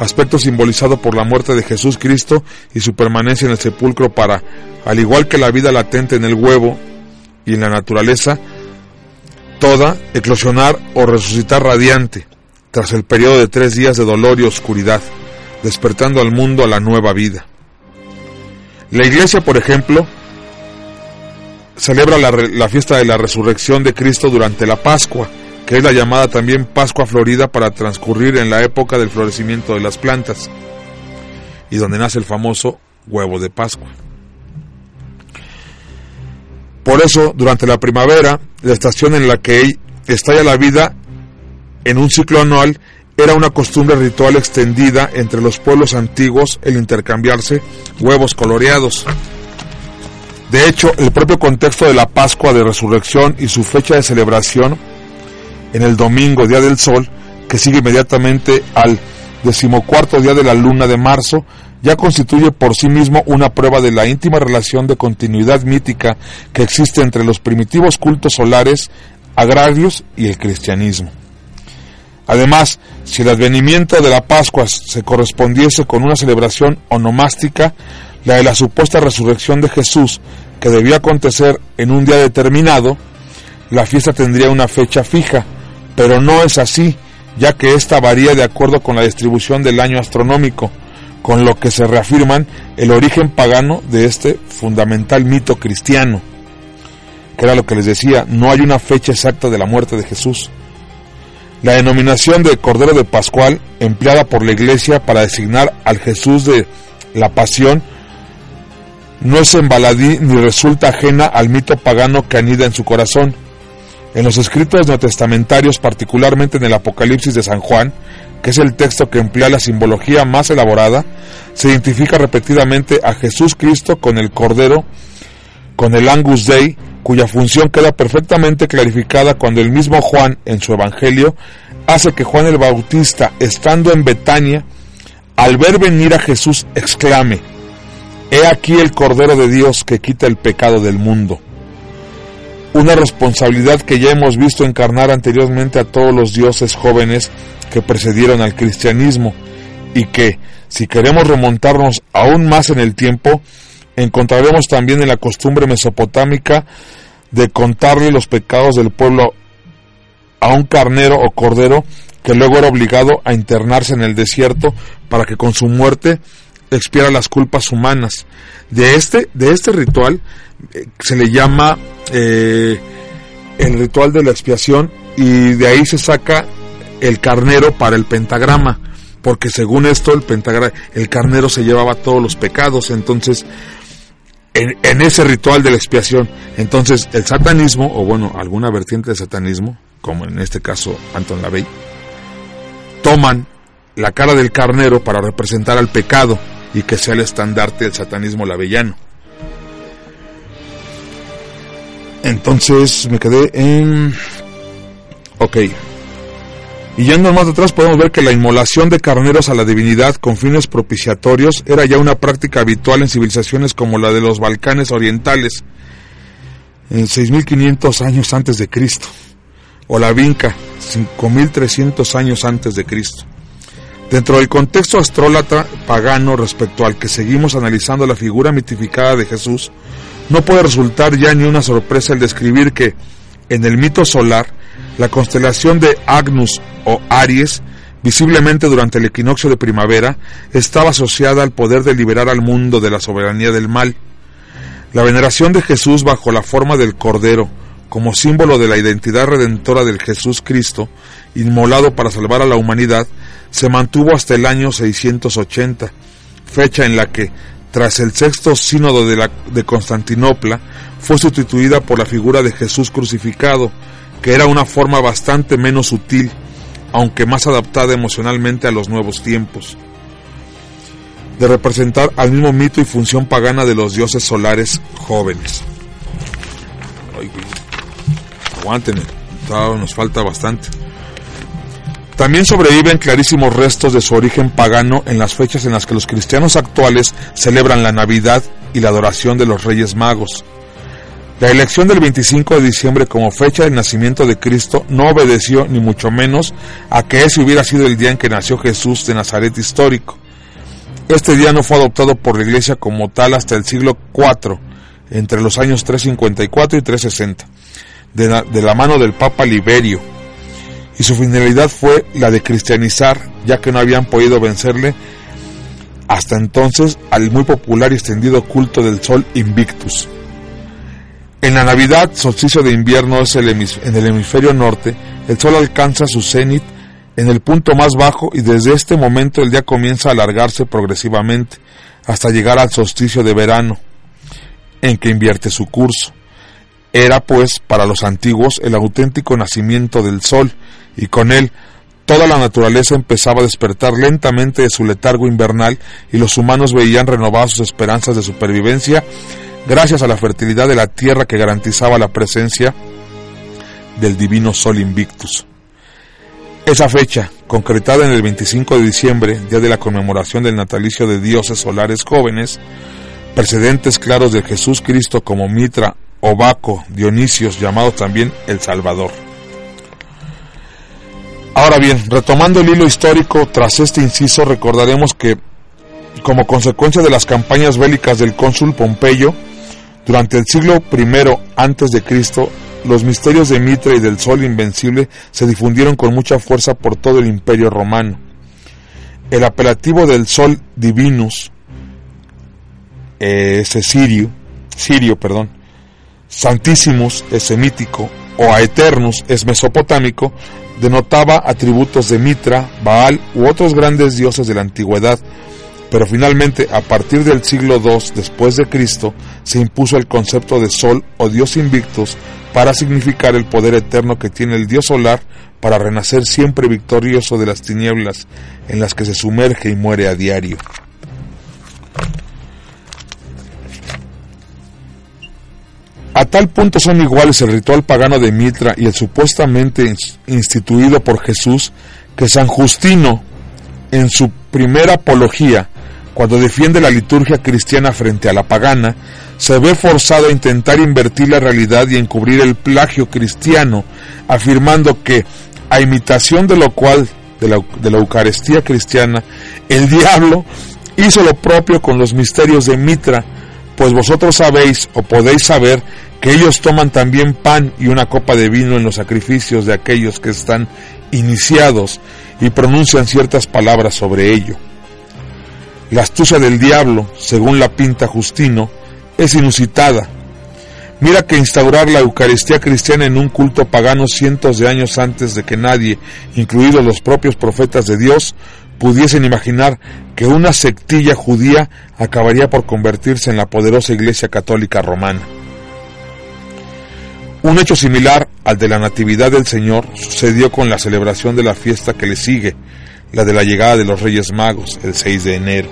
aspecto simbolizado por la muerte de Jesús Cristo y su permanencia en el sepulcro para, al igual que la vida latente en el huevo y en la naturaleza, toda eclosionar o resucitar radiante, tras el periodo de tres días de dolor y oscuridad, despertando al mundo a la nueva vida. La iglesia, por ejemplo, celebra la, la, fiesta de la resurrección de Cristo durante la Pascua, que es la llamada también Pascua Florida para transcurrir en la época del florecimiento de las plantas, y donde nace el famoso huevo de Pascua. Por eso, durante la primavera, la estación en la que estalla la vida en un ciclo anual, era una costumbre ritual extendida entre los pueblos antiguos el intercambiarse huevos coloreados. De hecho, el propio contexto de la Pascua de Resurrección y su fecha de celebración en el domingo, Día del Sol, que sigue inmediatamente al decimocuarto día de la luna de marzo, ya constituye por sí mismo una prueba de la íntima relación de continuidad mítica que existe entre los primitivos cultos solares agrarios y el cristianismo. Además, si el advenimiento de la Pascua se correspondiese con una celebración onomástica, la de la supuesta resurrección de Jesús, que debía acontecer en un día determinado, la fiesta tendría una fecha fija, pero no es así, ya que ésta varía de acuerdo con la distribución del año astronómico, con lo que se reafirman el origen pagano de este fundamental mito cristiano, que era lo que les decía, no hay una fecha exacta de la muerte de Jesús. La denominación de Cordero de Pascual, empleada por la Iglesia para designar al Jesús de la Pasión, no es embaladí ni resulta ajena al mito pagano que anida en su corazón. En los escritos neotestamentarios, particularmente en el Apocalipsis de San Juan, que es el texto que emplea la simbología más elaborada, se identifica repetidamente a Jesús Cristo con el Cordero, con el Angus Dei, cuya función queda perfectamente clarificada cuando el mismo Juan, en su Evangelio, hace que Juan el Bautista, estando en Betania, al ver venir a Jesús, exclame, He aquí el Cordero de Dios que quita el pecado del mundo. Una responsabilidad que ya hemos visto encarnar anteriormente a todos los dioses jóvenes que precedieron al cristianismo y que, si queremos remontarnos aún más en el tiempo, encontraremos también en la costumbre mesopotámica de contarle los pecados del pueblo a un carnero o cordero que luego era obligado a internarse en el desierto para que con su muerte expiara las culpas humanas. De este, de este ritual se le llama eh, el ritual de la expiación y de ahí se saca el carnero para el pentagrama, porque según esto el pentagrama, el carnero se llevaba todos los pecados, entonces en, ese ritual de la expiación. Entonces, el satanismo, o bueno, alguna vertiente de satanismo, como en este caso Anton Lavey, toman la cara del carnero para representar al pecado y que sea el estandarte del satanismo lavellano. Entonces me quedé en... Ok, y yendo más atrás podemos ver que la inmolación de carneros a la divinidad con fines propiciatorios era ya una práctica habitual en civilizaciones como la de los Balcanes orientales en 6500 años antes de Cristo o la Vinca 5300 años antes de Cristo. Dentro del contexto astrólatra pagano respecto al que seguimos analizando la figura mitificada de Jesús, no puede resultar ya ni una sorpresa el describir que en el mito solar la constelación de Agnus o Aries, visiblemente durante el equinoccio de primavera, estaba asociada al poder de liberar al mundo de la soberanía del mal. La veneración de Jesús bajo la forma del Cordero, como símbolo de la identidad redentora del Jesús Cristo, inmolado para salvar a la humanidad, se mantuvo hasta el año 680, fecha en la que, tras el sexto sínodo de, la, de Constantinopla, fue sustituida por la figura de Jesús crucificado, que era una forma bastante menos sutil, aunque más adaptada emocionalmente a los nuevos tiempos, de representar al mismo mito y función pagana de los dioses solares jóvenes. Ay, aguanten, nos falta bastante. También sobreviven clarísimos restos de su origen pagano en las fechas en las que los cristianos actuales celebran la Navidad y la adoración de los Reyes Magos. La elección del 25 de diciembre como fecha del nacimiento de Cristo no obedeció ni mucho menos a que ese hubiera sido el día en que nació Jesús de Nazaret histórico. Este día no fue adoptado por la Iglesia como tal hasta el siglo IV, entre los años 354 y 360, de la, de la mano del Papa Liberio, y su finalidad fue la de cristianizar, ya que no habían podido vencerle hasta entonces al muy popular y extendido culto del Sol Invictus. En la Navidad, solsticio de invierno es en el hemisferio norte, el Sol alcanza su cenit en el punto más bajo y desde este momento el día comienza a alargarse progresivamente hasta llegar al solsticio de verano, en que invierte su curso. Era pues para los antiguos el auténtico nacimiento del Sol y con él toda la naturaleza empezaba a despertar lentamente de su letargo invernal y los humanos veían renovadas sus esperanzas de supervivencia gracias a la fertilidad de la tierra que garantizaba la presencia del divino Sol Invictus. Esa fecha, concretada en el 25 de diciembre, día de la conmemoración del natalicio de dioses solares jóvenes, precedentes claros de Jesús Cristo como Mitra o Baco Dionisios, llamado también el Salvador. Ahora bien, retomando el hilo histórico, tras este inciso recordaremos que, como consecuencia de las campañas bélicas del cónsul Pompeyo, durante el siglo I Cristo, los misterios de Mitra y del Sol Invencible se difundieron con mucha fuerza por todo el Imperio Romano. El apelativo del Sol Divinus, eh, ese Sirio, Sirio, perdón, Santísimos es semítico o Aeternus es mesopotámico, denotaba atributos de Mitra, Baal u otros grandes dioses de la antigüedad, pero finalmente a partir del siglo II después de Cristo se impuso el concepto de sol o dios invictus para significar el poder eterno que tiene el dios solar para renacer siempre victorioso de las tinieblas en las que se sumerge y muere a diario. A tal punto son iguales el ritual pagano de Mitra y el supuestamente instituido por Jesús que San Justino, en su primera apología, cuando defiende la liturgia cristiana frente a la pagana, se ve forzado a intentar invertir la realidad y encubrir el plagio cristiano, afirmando que, a imitación de lo cual, de la, la Eucaristía cristiana, el diablo hizo lo propio con los misterios de Mitra, pues vosotros sabéis o podéis saber que ellos toman también pan y una copa de vino en los sacrificios de aquellos que están iniciados y pronuncian ciertas palabras sobre ello. La astucia del diablo, según la pinta Justino, es inusitada. Mira que instaurar la Eucaristía cristiana en un culto pagano cientos de años antes de que nadie, incluidos los propios profetas de Dios, pudiesen imaginar que una sectilla judía acabaría por convertirse en la poderosa Iglesia Católica Romana. Un hecho similar al de la Natividad del Señor sucedió con la celebración de la fiesta que le sigue, la de la llegada de los Reyes Magos, el 6 de enero.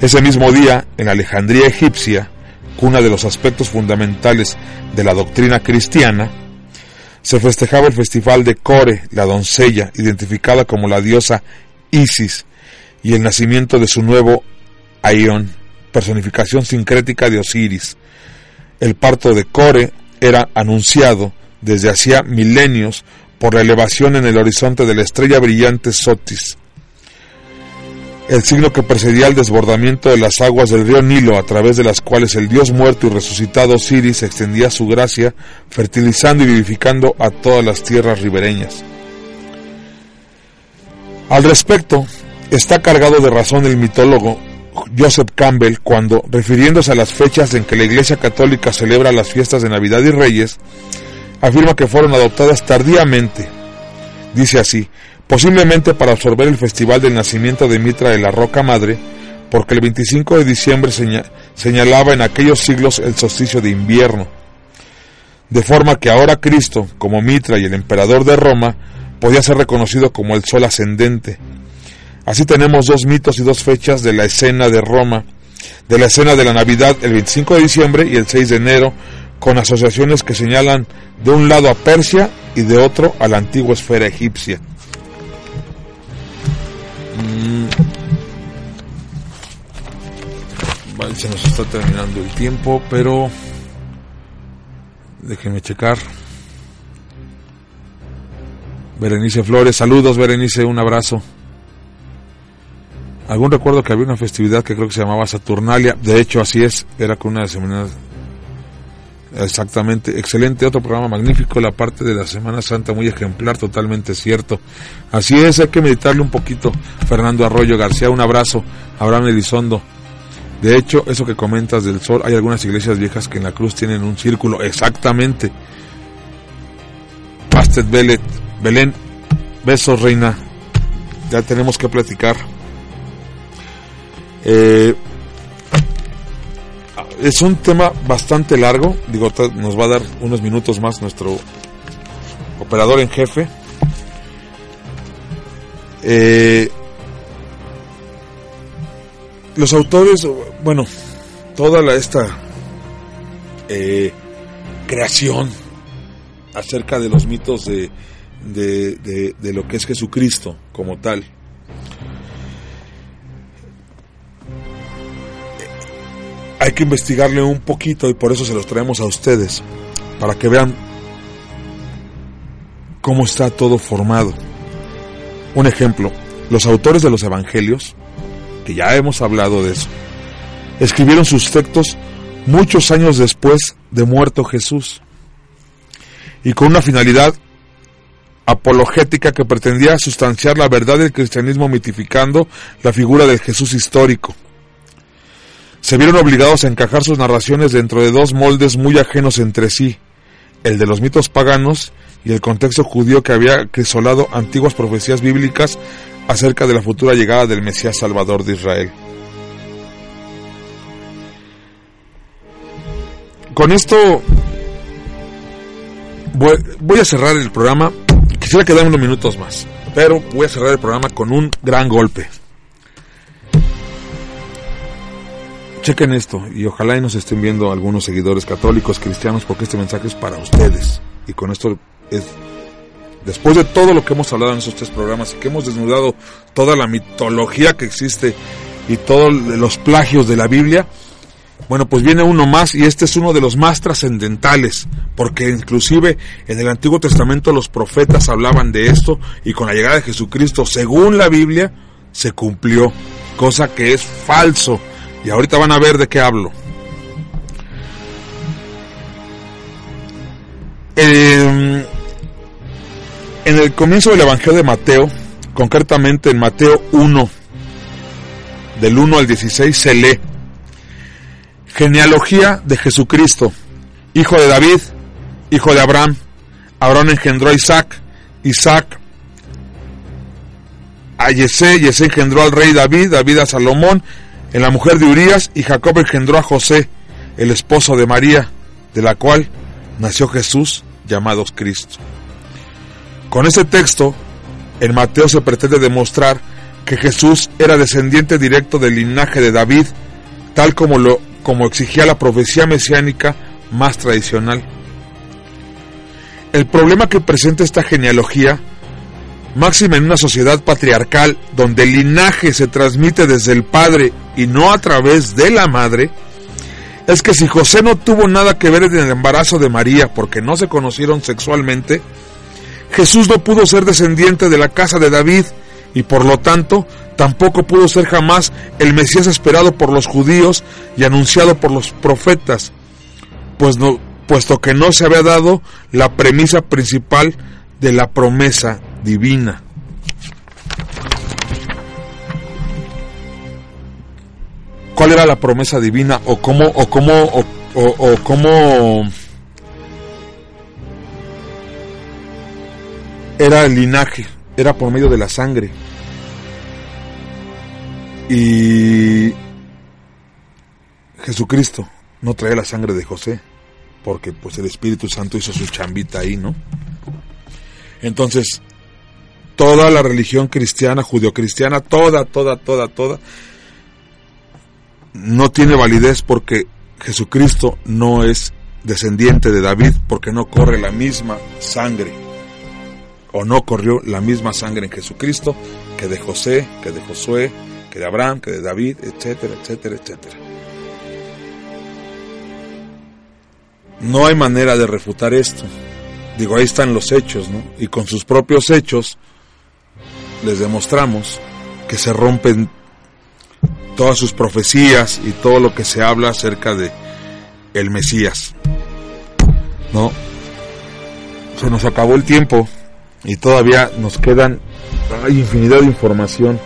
Ese mismo día, en Alejandría egipcia, cuna de los aspectos fundamentales de la doctrina cristiana, se festejaba el festival de Core, la doncella, identificada como la diosa Isis y el nacimiento de su nuevo Aion, personificación sincrética de Osiris. El parto de Core era anunciado desde hacía milenios por la elevación en el horizonte de la estrella brillante Sotis, el signo que precedía el desbordamiento de las aguas del río Nilo, a través de las cuales el Dios muerto y resucitado Osiris extendía su gracia, fertilizando y vivificando a todas las tierras ribereñas. Al respecto, está cargado de razón el mitólogo Joseph Campbell cuando, refiriéndose a las fechas en que la Iglesia Católica celebra las fiestas de Navidad y Reyes, afirma que fueron adoptadas tardíamente. Dice así, posiblemente para absorber el festival del nacimiento de Mitra de la Roca Madre, porque el 25 de diciembre señalaba en aquellos siglos el solsticio de invierno. De forma que ahora Cristo, como Mitra y el emperador de Roma, podía ser reconocido como el sol ascendente. Así tenemos dos mitos y dos fechas de la escena de Roma, de la escena de la Navidad el 25 de diciembre y el 6 de enero, con asociaciones que señalan de un lado a Persia y de otro a la antigua esfera egipcia. Mm. Vale, se nos está terminando el tiempo, pero déjenme checar. Berenice Flores, saludos Berenice, un abrazo. Algún recuerdo que había una festividad que creo que se llamaba Saturnalia, de hecho así es, era con una semana Exactamente, excelente, otro programa magnífico, la parte de la Semana Santa muy ejemplar, totalmente cierto. Así es, hay que meditarle un poquito. Fernando Arroyo García, un abrazo. Abraham Elizondo. De hecho, eso que comentas del sol, hay algunas iglesias viejas que en la cruz tienen un círculo, exactamente. Pastet Belet, Belén, besos reina, ya tenemos que platicar. Eh, es un tema bastante largo, digo, nos va a dar unos minutos más nuestro operador en jefe. Eh, los autores, bueno, toda la, esta eh, creación acerca de los mitos de, de, de lo que es Jesucristo como tal, hay que investigarle un poquito y por eso se los traemos a ustedes, para que vean cómo está todo formado. Un ejemplo, los autores de los evangelios, que ya hemos hablado de eso, escribieron sus textos muchos años después de muerto Jesús y con una finalidad apologética que pretendía sustanciar la verdad del cristianismo mitificando la figura del Jesús histórico se vieron obligados a encajar sus narraciones dentro de dos moldes muy ajenos entre sí, el de los mitos paganos y el contexto judío que había crisolado antiguas profecías bíblicas acerca de la futura llegada del Mesías Salvador de Israel. Con esto voy, a cerrar el programa. Quisiera quedarme unos minutos más, pero voy a cerrar el programa con un gran golpe. chequen esto y ojalá y nos estén viendo algunos seguidores católicos, cristianos, porque este mensaje es para ustedes. Y con esto es, después de todo lo que hemos hablado en esos tres programas y que hemos desnudado toda la mitología que existe y todos los plagios de la Biblia, bueno, pues viene uno más y este es uno de los más trascendentales, porque inclusive en el Antiguo Testamento los profetas hablaban de esto y con la llegada de Jesucristo, según la Biblia, se cumplió, cosa que es falso y ahorita van a ver de qué hablo. en el comienzo del Evangelio de Mateo, concretamente en Mateo 1, del 1 al 16, se lee genealogía de Jesucristo, hijo de David, hijo de Abraham. Abraham engendró a Isaac, Isaac a Yesé, Yesé engendró al rey David, David a Salomón, en la mujer de Urías y Jacob engendró a José, el esposo de María, de la cual nació Jesús llamado Cristo. Con ese texto, en Mateo se pretende demostrar que Jesús era descendiente directo del linaje de David, tal como lo como exigía la profecía mesiánica más tradicional. El problema que presenta esta genealogía máxima en una sociedad patriarcal donde el linaje se transmite desde el padre y no a través de la madre, es que si José no tuvo nada que ver en el embarazo de María porque no se conocieron sexualmente, Jesús no pudo ser descendiente de la casa de David y por lo tanto tampoco pudo ser jamás el Mesías esperado por los judíos y anunciado por los profetas, pues no, puesto que no se había dado la premisa principal de la promesa divina. ¿Cuál era la promesa divina o cómo o cómo o, o, cómo era el linaje? Era por medio de la sangre. Y Jesucristo no traía la sangre de José, porque pues el Espíritu Santo hizo su chambita ahí, ¿no? Entonces, toda la religión cristiana, judio-cristiana, toda, toda, toda, toda, no tiene validez porque Jesucristo no es descendiente de David porque no corre la misma sangre o no corrió la misma sangre en Jesucristo que de José, que de Josué, que de Abraham, que de David, etcétera, etcétera, etcétera. No hay manera de refutar esto. Digo, ahí están los hechos, ¿no? Y con sus propios hechos les demostramos que se rompen todas sus profecías y todo lo que se habla acerca de el Mesías. ¿No? Se nos acabó el tiempo y todavía nos quedan hay infinidad de información.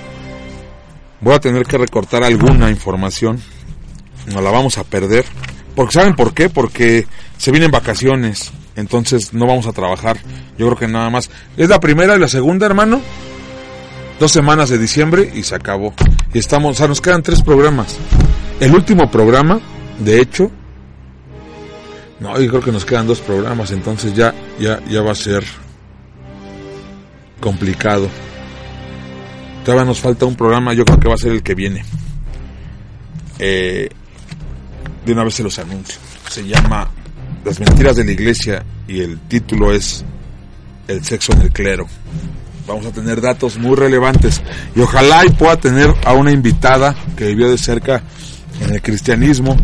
Voy a tener que recortar alguna información. No la vamos a perder. Porque ¿saben por qué? Porque se vienen vacaciones. Entonces no vamos a trabajar. Yo creo que nada más. Es la primera y la segunda, hermano. Dos semanas de diciembre y se acabó. Y estamos, o sea, nos quedan tres programas. El último programa, de hecho, no, yo creo que nos quedan dos programas, entonces ya, ya, ya va a ser complicado. Todavía nos falta un programa, yo creo que va a ser el que viene. Eh, de una vez se los anuncio. Se llama Las mentiras de la iglesia y el título es El sexo en el clero. Vamos a tener datos muy relevantes y ojalá y pueda tener a una invitada que vivió de cerca en el cristianismo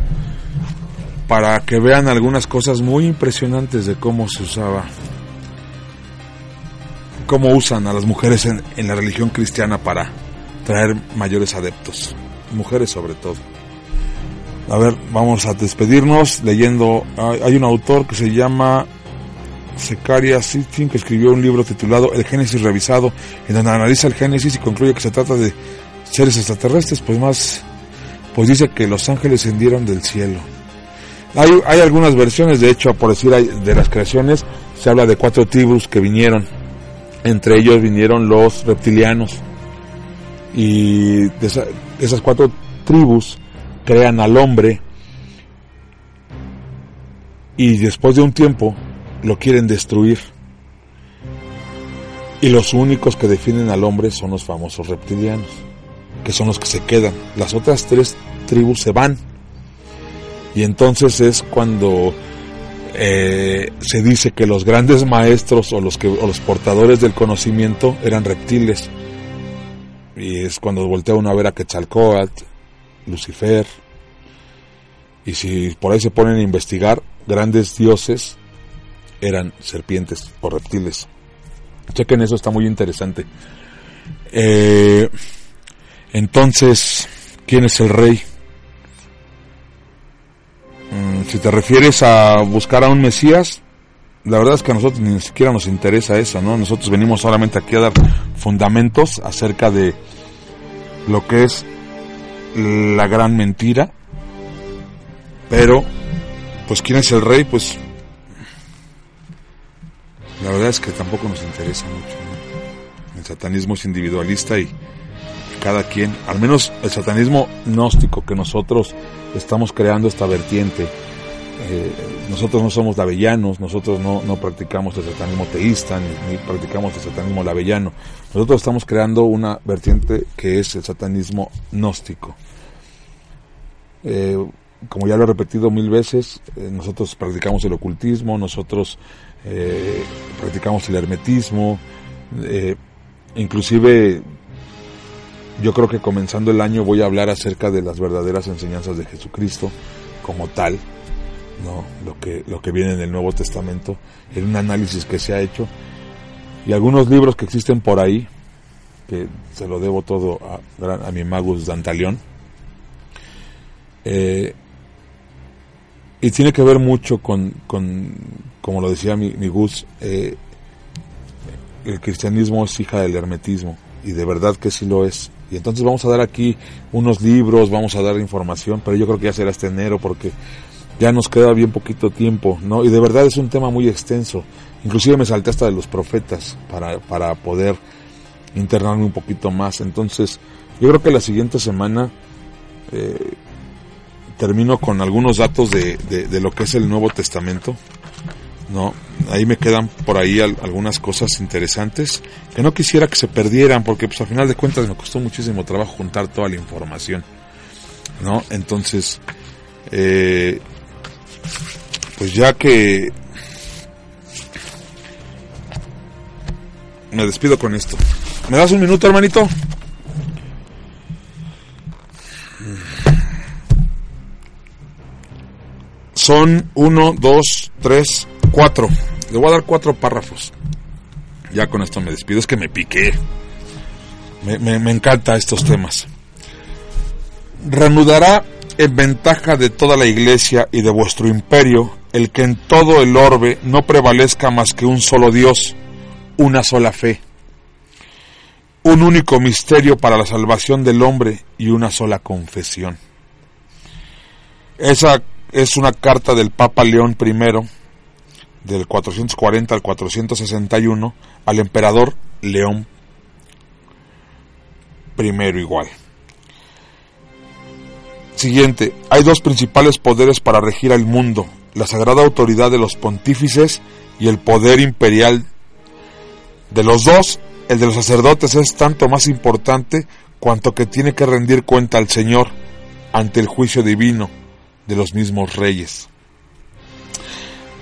para que vean algunas cosas muy impresionantes de cómo se usaba, cómo usan a las mujeres en, la religión cristiana para traer mayores adeptos, mujeres sobre todo. A ver, vamos a despedirnos leyendo. Hay un autor que se llama Secaria Sitchin que escribió un libro titulado El Génesis Revisado, en donde analiza el Génesis y concluye que se trata de seres extraterrestres, pues más, pues dice que los ángeles descendieron del cielo. Hay, hay algunas versiones, de hecho, por decir, de las creaciones, se habla de cuatro tribus que vinieron. Entre ellos vinieron los reptilianos. Y esas cuatro tribus crean al hombre y después de un tiempo lo quieren destruir. Y los únicos que definen al hombre son los famosos reptilianos, que son los que se quedan. Las otras tres tribus se van. Y entonces es cuando eh, se dice que los grandes maestros o los, que, o los portadores del conocimiento eran reptiles. Y es cuando voltea uno a ver a Quetzalcoatl, Lucifer. Y si por ahí se ponen a investigar, grandes dioses eran serpientes o reptiles. Chequen eso, está muy interesante. Eh, entonces, ¿quién es el rey? Mm, si te refieres a buscar a un Mesías, la verdad es que a nosotros ni siquiera nos interesa eso, ¿no? Nosotros venimos solamente aquí a dar fundamentos acerca de lo que es la gran mentira. Pero, pues, ¿quién es el rey? Pues, la verdad es que tampoco nos interesa mucho. El satanismo es individualista y cada quien, al menos el satanismo gnóstico que nosotros estamos creando esta vertiente, eh, nosotros no somos lavellanos, nosotros no, no practicamos el satanismo teísta, ni, practicamos el satanismo lavellano. Nosotros estamos creando una vertiente que es el satanismo gnóstico. Eh, como ya lo he repetido mil veces, eh, nosotros practicamos el ocultismo, nosotros practicamos el hermetismo, inclusive yo creo que comenzando el año voy a hablar acerca de las verdaderas enseñanzas de Jesucristo como tal, ¿no? lo, que, lo que viene en el Nuevo Testamento, en un análisis que se ha hecho, y algunos libros que existen por ahí, que se lo debo todo a, a mi magus Dantalión, eh, y tiene que ver mucho con, con como lo decía mi, mi Gus, eh, el cristianismo es hija del hermetismo, y de verdad que sí lo es. Y entonces vamos a dar aquí unos libros, vamos a dar información, pero yo creo que ya será este enero porque ya nos queda bien poquito tiempo, ¿no? Y de verdad es un tema muy extenso. Inclusive me salté hasta de los profetas para, para poder internarme un poquito más. Entonces, yo creo que la siguiente semana eh, termino con algunos datos de, de, lo que es el Nuevo Testamento. ¿No? Ahí me quedan por ahí algunas cosas interesantes que no quisiera que se perdieran porque pues a final de cuentas me costó muchísimo trabajo juntar toda la información. ¿no? Entonces, eh, pues ya que me despido con esto. ¿Me das un minuto, hermanito? son uno, dos, tres, cuatro. Le voy a dar cuatro párrafos. Ya con esto me despido. Es que me piqué. Me, encanta estos temas. Reanudará en ventaja de toda la iglesia y de vuestro imperio el que en todo el orbe no prevalezca más que un solo Dios, una sola fe, un único misterio para la salvación del hombre y una sola confesión. Esa es una carta del Papa León I, del 440 al 461, al emperador León I igual. Siguiente, hay dos principales poderes para regir al mundo, la sagrada autoridad de los pontífices y el poder imperial. De los dos, el de los sacerdotes es tanto más importante cuanto que tiene que rendir cuenta al Señor ante el juicio divino de los mismos reyes.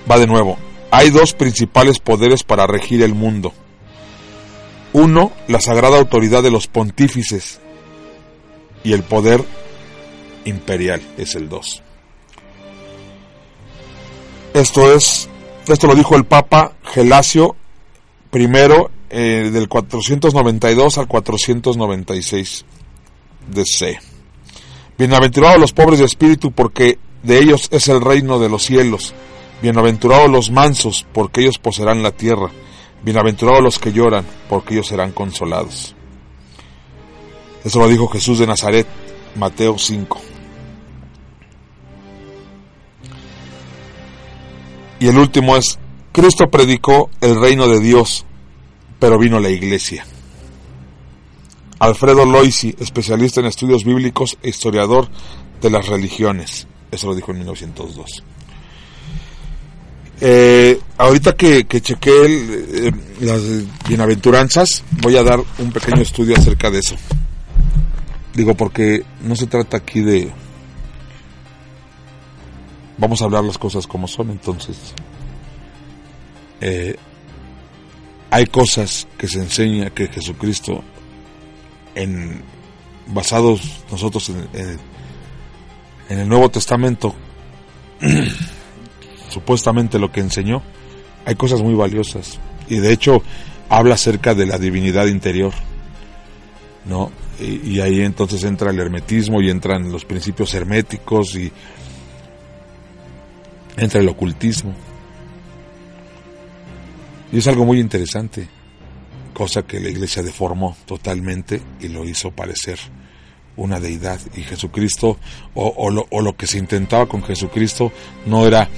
Va de nuevo, hay dos principales poderes para regir el mundo. Uno, la sagrada autoridad de los pontífices y el poder imperial es el 2. Esto es, esto lo dijo el Papa Gelasio I eh, del 492 al 496 DC. Bienaventurados los pobres de espíritu porque de ellos es el reino de los cielos. Bienaventurados los mansos porque ellos poseerán la tierra. Bienaventurados los que lloran porque ellos serán consolados. Eso lo dijo Jesús de Nazaret, Mateo 5. Y el último es, Cristo predicó el reino de Dios, pero vino la iglesia. Alfredo Loisi, especialista en estudios bíblicos e historiador de las religiones. Eso lo dijo en 1902. Eh, ahorita que, que chequé eh, las bienaventuranzas, voy a dar un pequeño estudio acerca de eso. Digo, porque no se trata aquí de, vamos a hablar las cosas como son, entonces eh, hay cosas que se enseña que Jesucristo, en, basados nosotros en el Nuevo Testamento, *clears throat* supuestamente lo que enseñó, hay cosas muy valiosas y de hecho habla acerca de la divinidad interior, ¿no? Y, ahí entonces entra el hermetismo y entran los principios herméticos y entre el ocultismo. Y es algo muy interesante, cosa que la iglesia deformó totalmente y lo hizo parecer una deidad. Y Jesucristo, o, lo, que se intentaba con Jesucristo, no era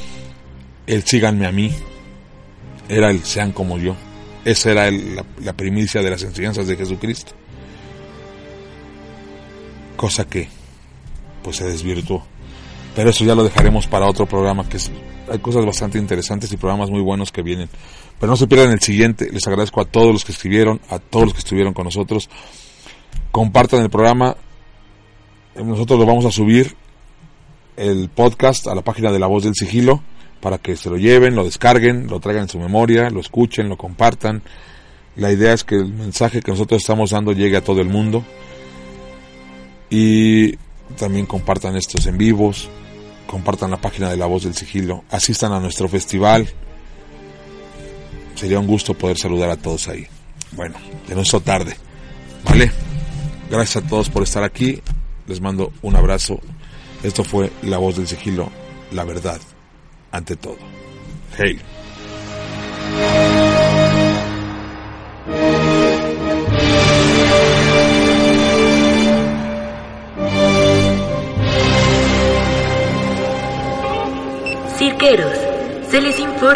el síganme a mí, era el sean como yo. Esa era la, primicia de las enseñanzas de Jesucristo. Cosa que pues se desvirtuó. Pero eso ya lo dejaremos para otro programa, que hay cosas bastante interesantes y programas muy buenos que vienen. Pero no se pierdan el siguiente. Les agradezco a todos los que escribieron, a todos los que estuvieron con nosotros. Compartan el programa. Nosotros lo vamos a subir el podcast a la página de La Voz del Sigilo para que se lo lleven, lo descarguen, lo traigan en su memoria, lo escuchen, lo compartan. La idea es que el mensaje que nosotros estamos dando llegue a todo el mundo. Y también compartan estos en vivos, compartan la página de La Voz del Sigilo, asistan a nuestro festival. Sería un gusto poder saludar a todos ahí. Bueno, de nuestro tarde. ¿Vale? Gracias a todos por estar aquí. Les mando un abrazo. Esto fue La Voz del Sigilo, la verdad, ante todo. Hey. Cirqueros, se les informa.